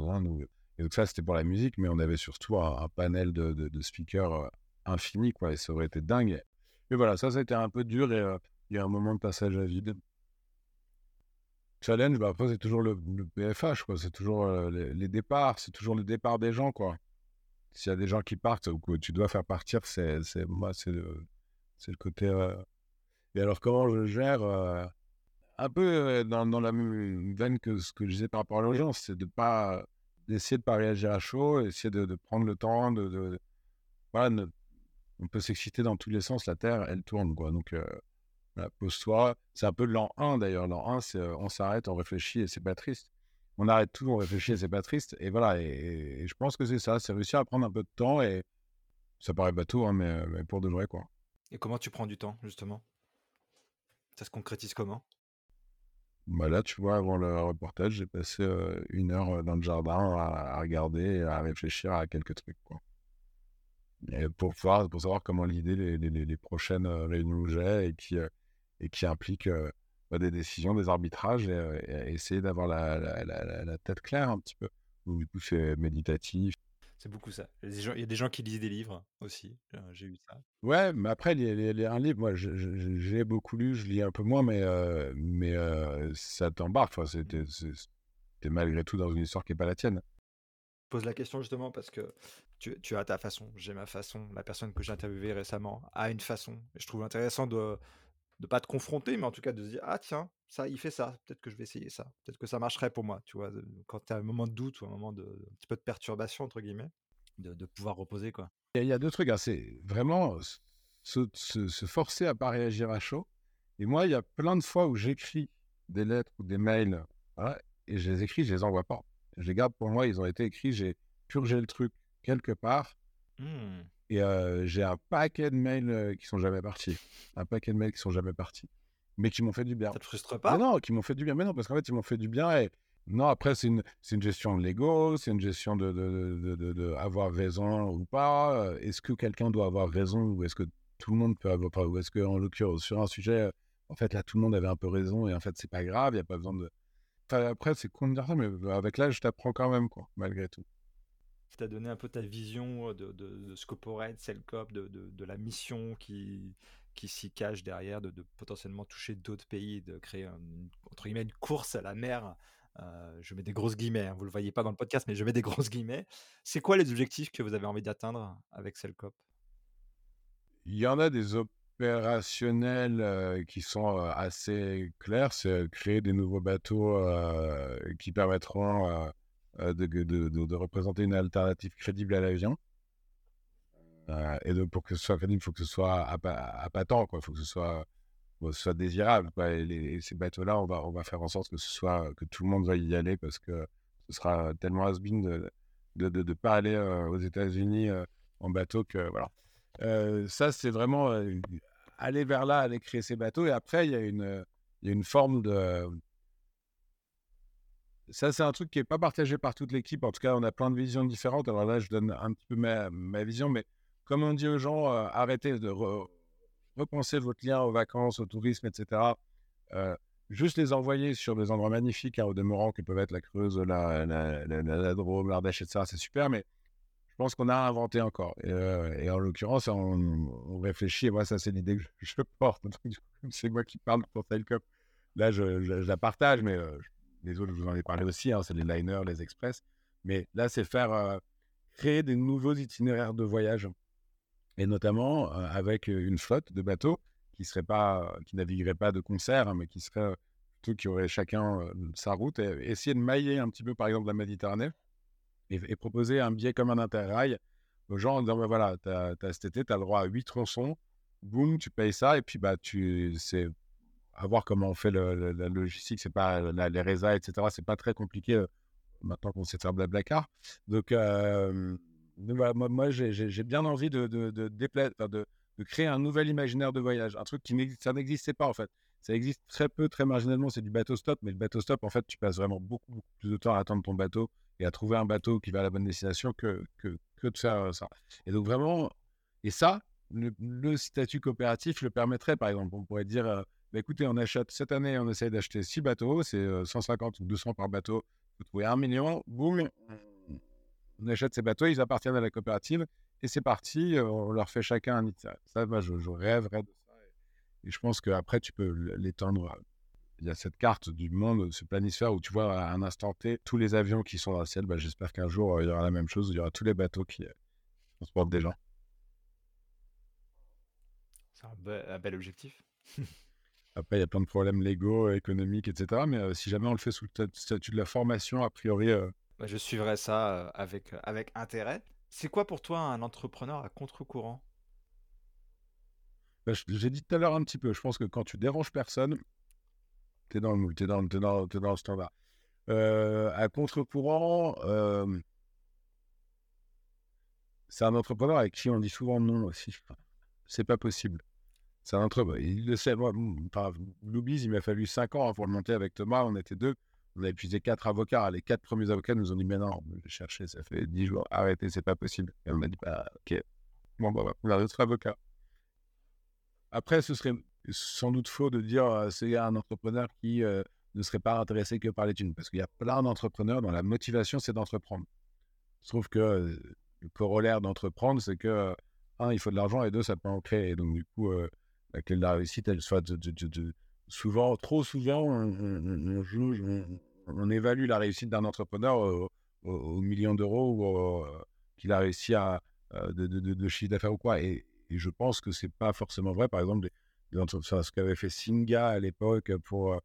[SPEAKER 2] Et donc ça, c'était pour la musique, mais on avait surtout un, un panel de, de, de speakers infini, quoi. Et ça aurait été dingue. Mais voilà, ça, ça a été un peu dur et il y a un moment de passage à vide. Challenge, bah après, c'est toujours le, PFH, quoi. C'est toujours euh, les, départs, c'est toujours le départ des gens, quoi. S'il y a des gens qui partent ou que tu dois faire partir, c'est, c'est, moi, c'est le, c'est le côté. euh, Et alors, comment je gère euh, Un peu dans, dans la même veine que ce que je disais par rapport à l'urgence, c'est de pas d'essayer de pas réagir à chaud, essayer de, prendre le temps, de, voilà, on peut s'exciter dans tous les sens. La Terre, elle tourne, quoi. Donc, pose-toi. C'est un peu l'an 1 d'ailleurs. L'an 1, c'est euh, on s'arrête, on réfléchit et c'est pas triste. On arrête tout, on réfléchit et c'est pas triste. Et voilà, et, et je pense que c'est ça. C'est réussir à prendre un peu de temps et ça paraît bateau, hein, mais, mais pour de vrai, quoi.
[SPEAKER 1] Et comment tu prends du temps, justement? Ça se concrétise comment?
[SPEAKER 2] Bah là, tu vois, avant le reportage, j'ai passé euh, une heure euh, dans le jardin à, à regarder et à réfléchir à quelques trucs, quoi. Et pour, voir, pour savoir comment l'idée les, les, prochaines euh, réunions que j'ai et euh, et qui impliquent euh, bah, des décisions, des arbitrages et, et essayer d'avoir la, la, la- la- la tête claire un petit peu. Du coup, c'est méditatif.
[SPEAKER 1] C'est beaucoup ça. Il y a des gens- qui lisent des livres aussi. J'ai eu ça.
[SPEAKER 2] Ouais, mais après, les, les- les- un livre, moi, je- je- j'ai beaucoup lu, je lis un peu moins, mais, euh, mais euh, ça t'embarque. Enfin, t'es malgré tout dans une histoire qui n'est pas la tienne.
[SPEAKER 1] pose la question justement parce que tu, tu as ta façon, j'ai ma façon, la personne que j'ai interviewée récemment a une façon. Et je trouve intéressant de ne pas te confronter, mais en tout cas de se dire, ah tiens, ça, il fait ça, peut-être que je vais essayer ça, peut-être que ça marcherait pour moi, tu vois, de- quand tu as un moment de doute ou un moment de un petit peu de perturbation, entre guillemets, de, de pouvoir reposer, quoi.
[SPEAKER 2] Il y a- deux trucs, hein, c'est vraiment se, se- forcer à pas réagir à chaud. Et moi, il y a plein de fois où j'écris des lettres ou des mails, et je les écris, je les envoie pas. Je les garde pour moi, ils ont été écrits, j'ai purgé le truc quelque part,
[SPEAKER 1] Hmm.
[SPEAKER 2] et euh, j'ai un paquet de mails euh, qui sont jamais partis. Un paquet de mails qui sont jamais partis, mais qui m'ont fait du bien.
[SPEAKER 1] Ça te frustre
[SPEAKER 2] Mais
[SPEAKER 1] pas?
[SPEAKER 2] non, qui m'ont fait du bien. Mais non, parce qu'en fait, ils m'ont fait du bien. Et non, après, c'est une, une gestion de l'ego, c'est une gestion de, de, de, avoir raison ou pas. Euh, Est-ce que quelqu'un doit avoir raison ou est-ce que tout le monde peut avoir, parce qu'en l'occurrence, sur un sujet, en fait, là, tout le monde avait un peu raison et en fait, c'est pas grave, il n'y a pas besoin de. Enfin, après, c'est con de dire ça, mais avec l'âge, je t'apprends quand même, quoi, malgré tout.
[SPEAKER 1] Tu as donné un peu ta vision de, de, de ce Cellcop, de, de, de, la mission qui, qui s'y cache derrière, de, potentiellement toucher d'autres pays, de créer entre guillemets une course à la mer. Euh, je mets des grosses guillemets, hein, vous le voyez pas dans le podcast, mais je mets des [laughs] grosses guillemets. C'est quoi les objectifs que vous avez envie d'atteindre avec Cellcop
[SPEAKER 2] Il y en a des opérationnels euh, qui sont euh, assez clairs, c'est créer des nouveaux bateaux qui permettront de, de, de, représenter une alternative crédible à l'avion. Euh, et donc, pour que ce soit crédible, il faut que ce soit appâtant, quoi. Il faut que ce soit, soit désirable. Et, ces bateaux-là, on va, on va faire en sorte que ce soit que tout le monde va y aller parce que ce sera tellement has-been de ne de, de, pas aller euh, aux États-Unis euh, en bateau que voilà. ça, c'est vraiment aller vers là, aller créer ces bateaux. Et après, il y a une, il y a une forme de ça, c'est un truc qui n'est pas partagé par toute l'équipe. En tout cas, on a plein de visions différentes. Alors là, je donne un petit peu ma, vision, mais comme on dit aux gens, euh, arrêtez de repenser votre lien aux vacances, au tourisme, etc. Euh, juste les envoyer sur des endroits magnifiques, hein, au demeurant, qui peuvent être la Creuse, la, la, Drôme, l'Ardèche, etc. C'est super, mais je pense qu'on a inventé encore. Et, euh, en l'occurrence, on, réfléchit, et moi, ça, c'est l'idée que je, porte. [laughs] c'est moi qui parle pour Telcom. Là, je, la partage, mais les autres, je vous en ai parlé aussi, hein, c'est les liners, les express. Mais là, c'est faire créer des nouveaux itinéraires de voyage et notamment avec une flotte de bateaux qui serait pas, qui naviguerait pas de concert, hein, mais qui serait tout qui aurait chacun sa route, et essayer de mailler un petit peu, par exemple, la Méditerranée, et, proposer un billet comme un interrail aux gens en disant, bah, voilà, as, cet été, tu as le droit à huit tronçons, boum, tu payes ça, et puis bah, tu, c'est à voir comment on fait la logistique, c'est pas les résas, etc. C'est pas très compliqué maintenant qu'on sait faire Blablacar. Donc, moi, j'ai bien envie de, créer un nouvel imaginaire de voyage, un truc qui n'existait pas en fait. Ça existe très peu, très marginalement, c'est du bateau stop, mais le bateau stop, en fait, tu passes vraiment beaucoup, plus de temps à attendre ton bateau et à trouver un bateau qui va à la bonne destination que, que, de faire ça. Et donc vraiment, et ça, le, statut coopératif le permettrait, par exemple. On pourrait dire, euh, bah, écoutez, on achète cette année, on essaye d'acheter six bateaux, c'est 150 euh, ou 200 par bateau, vous trouvez un million, boum, on achète ces bateaux, ils appartiennent à la coopérative et c'est parti, euh, on leur fait chacun un itinéraire. Ça, moi, je, rêverais de ça. Et, je pense qu'après, tu peux l'étendre. Il y a cette carte du monde, ce planisphère où tu vois à un instant T tous les avions qui sont dans le ciel. Bah, J'espère qu'un jour, euh, il y aura la même chose, il y aura tous les bateaux qui euh, transportent des gens.
[SPEAKER 1] C'est un, bel objectif. [laughs]
[SPEAKER 2] Après, il y a plein de problèmes légaux, économiques, etc. Mais si jamais on le fait sous le statut de la formation, a priori,
[SPEAKER 1] bah, je suivrai ça avec, avec intérêt. C'est quoi pour toi un entrepreneur à contre-courant?
[SPEAKER 2] Bah, J'ai dit tout à l'heure un petit peu. Je pense que quand tu déranges personne, tu es dans le moule, tu es, dans, dans, dans le standard. à contre-courant, c'est un entrepreneur avec qui on dit souvent non aussi. c'est pas possible. C'est un entrepreneur. Il le sait. Moi, enfin, il m'a fallu 5 ans pour le monter avec Thomas. On était deux. On a épuisé quatre avocats. Les quatre premiers avocats nous ont dit Mais non, je cherché, ça fait dix jours, arrêtez, c'est pas possible. Et on m'a dit Bah, ok, bon, bah, on a d'autres avocats. Après, ce serait sans doute faux de dire c'est un entrepreneur qui ne serait pas intéressé que par les thunes, parce qu'il y a plein d'entrepreneurs dont la motivation, c'est d'entreprendre. Je trouve que le corollaire d'entreprendre, c'est que, un, il faut de l'argent, et deux, ça peut en créer. Donc, du coup, clé de la réussite, elle soit de, de souvent, trop souvent, on, évalue la réussite d'un entrepreneur au, au, million d'euros ou qu'il a réussi à de, de, chiffre d'affaires ou quoi. Et, je pense que c'est pas forcément vrai. Par exemple, ce qu'avait fait Singa à l'époque pour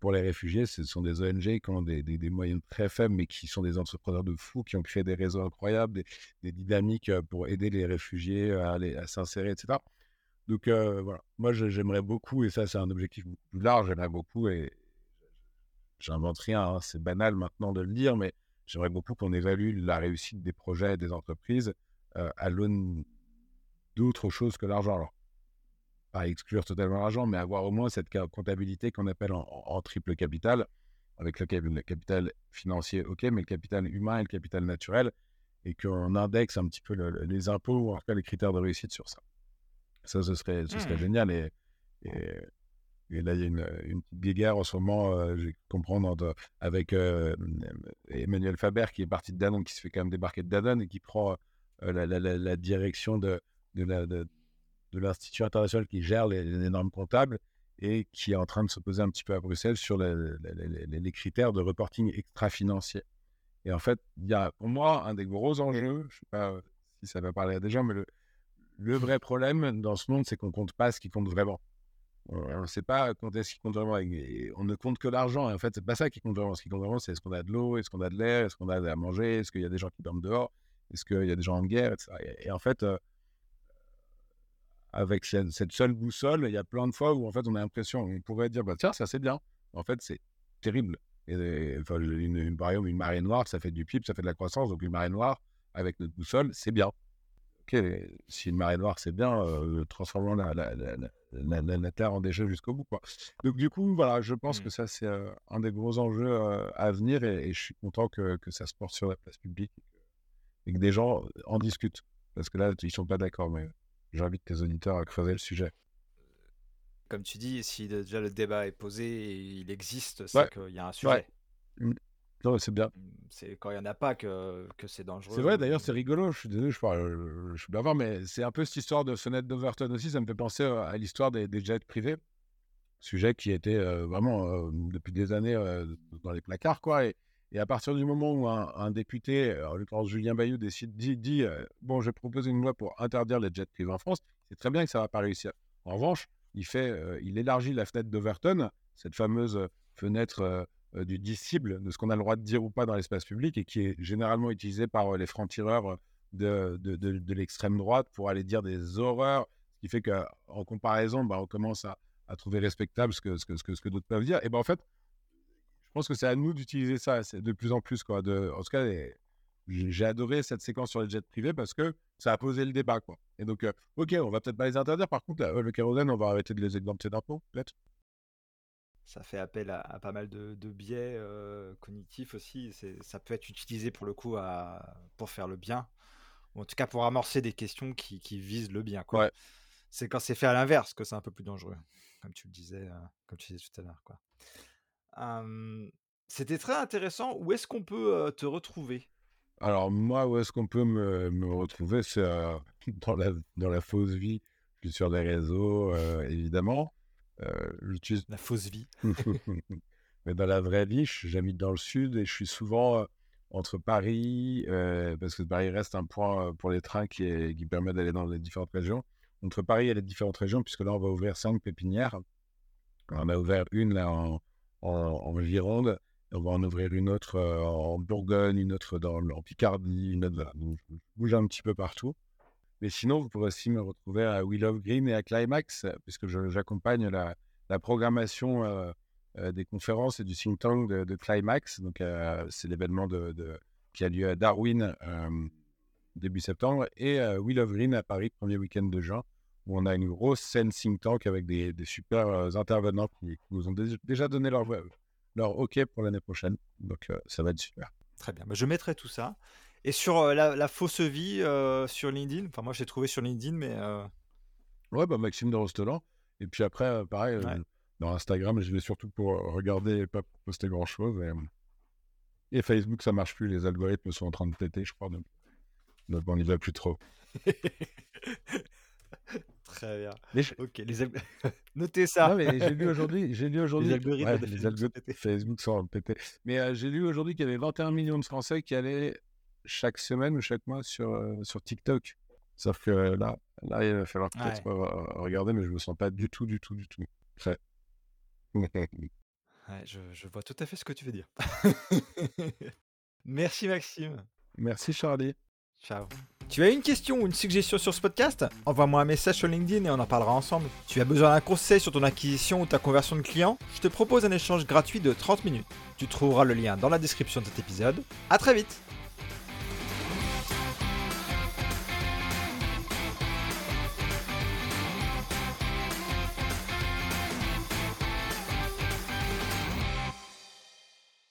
[SPEAKER 2] pour les réfugiés, ce sont des ONG qui ont des, des, moyens très faibles, mais qui sont des entrepreneurs de fous, qui ont créé des réseaux incroyables, des, dynamiques pour aider les réfugiés à s'insérer, etc. Donc voilà, moi j'aimerais beaucoup, et ça c'est un objectif plus large, j'aimerais beaucoup, et j'invente rien, hein, c'est banal maintenant de le dire, mais j'aimerais beaucoup qu'on évalue la réussite des projets et des entreprises à l'aune d'autres choses que l'argent. Alors, pas exclure totalement l'argent, mais avoir au moins cette comptabilité qu'on appelle en, triple capital, avec le, le, capital financier, ok, mais le capital humain et le capital naturel, et qu'on indexe un petit peu les impôts, ou en tout cas les critères de réussite sur ça Ça, ce serait, ce serait
[SPEAKER 1] Mmh.
[SPEAKER 2] génial. Et, et, et là, il y a une, une petite guéguerre en ce moment, euh, j'ai avec euh, Emmanuel Faber qui est parti de Danone, qui se fait quand même débarquer de Danone et qui prend euh, la, la- la- direction de, de l'Institut international qui gère les, les normes comptables et qui est en train de se poser un petit peu à Bruxelles sur les- les critères de reporting extra-financier. Et en fait, il y a pour moi un des gros enjeux, je ne sais pas si ça va parler à des gens, mais le, le vrai problème dans ce monde, c'est qu'on compte pas ce qui compte vraiment. On ne sait pas ce qui compte vraiment. On ne compte que l'argent. En fait, c'est pas ça qui compte vraiment. Ce qui compte vraiment, c'est est-ce qu'on a de l'eau, est-ce qu'on a de l'air, est-ce qu'on a à manger, est-ce qu'il y a des gens qui dorment dehors, est-ce qu'il y a des gens en guerre, etc. Et, en fait, euh, avec cette, seule boussole, il y a plein de fois où en fait, on a l'impression, on pourrait dire, bah, tiens, ça c'est bien. En fait, c'est terrible. Une, une, une marée noire, ça fait du PIB, ça fait de la croissance. Donc une marée noire, avec notre boussole, c'est bien. Ok, si une marée noire, c'est bien, euh, transformons la, la, la, la, Terre en déchet jusqu'au bout. Quoi. Donc du coup, voilà, je pense
[SPEAKER 1] Mmh.
[SPEAKER 2] que ça, c'est euh, un des gros enjeux euh, à venir et, et je suis content que, que ça se porte sur la place publique et que, des gens en discutent. Parce que là, ils sont pas d'accord, mais j'invite tes auditeurs à creuser le sujet.
[SPEAKER 1] Comme tu dis, si déjà le débat est posé et il existe, c'est
[SPEAKER 2] Ouais.
[SPEAKER 1] qu'il y a un sujet.
[SPEAKER 2] Mm. Non, c'est bien.
[SPEAKER 1] C'est quand il n'y en a pas que, que c'est dangereux.
[SPEAKER 2] C'est vrai, d'ailleurs, c'est rigolo. Je suis désolé, je, parle, euh, je suis bavard, mais c'est un peu cette histoire de fenêtre d'Overton aussi. Ça me fait penser euh, à l'histoire des, des jets privés. Sujet qui était euh, vraiment euh, depuis des années euh, dans les placards, quoi. Et, et à partir du moment où un, un député, en l'occurrence Julien Bayou, décide, dit, dit Bon, je vais proposer une loi pour interdire les jets privés en France, c'est très bien que ça ne va pas réussir. En revanche, il, fait, il élargit la fenêtre d'Overton, cette fameuse fenêtre du disciple, de ce qu'on a le droit de dire ou pas dans l'espace public, et qui est généralement utilisée par euh, les francs-tireurs euh, de, de, de, l'extrême droite pour aller dire des horreurs, ce qui fait qu'en comparaison, bah, on commence à, à, trouver respectable ce que, ce que, ce que, d'autres peuvent dire. Et ben en fait, je pense que c'est à nous d'utiliser ça de plus en plus. Quoi, de, en tout cas, j'ai adoré cette séquence sur les jets privés parce que ça a posé le débat. Quoi. Et donc, euh, ok, on va peut-être pas les interdire. Par contre, là, le kérosène, on va arrêter de les exempter d'impôts, peut-être.
[SPEAKER 1] Ça fait appel à, à pas mal de, de biais euh, cognitifs aussi. Ça peut être utilisé pour le coup à, pour faire le bien, ou en tout cas pour amorcer des questions qui, qui visent le bien.
[SPEAKER 2] Ouais.
[SPEAKER 1] C'est quand c'est fait à l'inverse que c'est un peu plus dangereux, comme tu le disais, euh, comme tu disais tout à l'heure. Quoi. C'était très intéressant. Où est-ce qu'on peut euh, te retrouver?
[SPEAKER 2] Alors moi, où est-ce qu'on peut me, me retrouver? C'est [laughs] dans, la, dans la fausse vie. Je suis sur les réseaux, évidemment.
[SPEAKER 1] Euh, la fausse vie. [laughs]
[SPEAKER 2] Mais dans la vraie vie, j'habite dans le sud et je suis souvent euh, entre Paris, euh, parce que Paris reste un point pour les trains qui, est, qui permet d'aller dans les différentes régions. Entre Paris et les différentes régions, puisque là, on va ouvrir cinq pépinières. On a ouvert une là en, en, en Gironde, on va en ouvrir une autre en Bourgogne, une autre dans, en Picardie, une autre voilà. Donc, je bouge un petit peu partout. Mais sinon, vous pourrez aussi me retrouver à We Love Green et à Climax, puisque j'accompagne la, programmation euh, euh, des conférences et du think tank de, Climax. Donc, euh, c'est l'événement qui a lieu à Darwin euh, début septembre, et We Love Green à Paris, premier week-end de juin, où on a une grosse scène think tank avec des, des super euh, intervenants qui, nous ont déjà donné leur, leur OK pour l'année prochaine. Donc, euh, ça va être super.
[SPEAKER 1] Très bien. Je mettrai tout ça. Et sur euh, la, la, fausse vie euh, sur LinkedIn, enfin moi je l'ai trouvé sur LinkedIn, mais... Euh...
[SPEAKER 2] Ouais, bah Maxime de Rostelan. Et puis après, pareil, ouais. dans Instagram, je vais surtout pour regarder et pas pour poster grand-chose. Et... et, Facebook, ça marche plus, les algorithmes sont en train de péter, je crois. Donc, on n'y va plus trop. [laughs]
[SPEAKER 1] Très bien. Je... Ok, les alg... [laughs] notez ça.
[SPEAKER 2] Mais j'ai lu [laughs] aujourd'hui, j'ai lu aujourd'hui,
[SPEAKER 1] les algorithmes,
[SPEAKER 2] ouais, les algorithmes Facebook sont pétés. Mais j'ai lu aujourd'hui qu'il y avait 21 millions de Français qui allaient chaque semaine ou chaque mois sur, euh, sur TikTok. Sauf que là, là, il va falloir peut-être ouais. regarder, mais je me sens pas du tout, du tout, du tout prêt. [laughs]
[SPEAKER 1] ouais, je, je, vois tout à fait ce que tu veux dire. [laughs] Merci Maxime.
[SPEAKER 2] Merci Charlie.
[SPEAKER 1] Ciao. Tu as une question ou une suggestion sur ce podcast? Envoie-moi un message sur LinkedIn et on en parlera ensemble. Tu as besoin d'un conseil sur ton acquisition ou ta conversion de client? Je te propose un échange gratuit de 30 minutes. Tu trouveras le lien dans la description de cet épisode. À très vite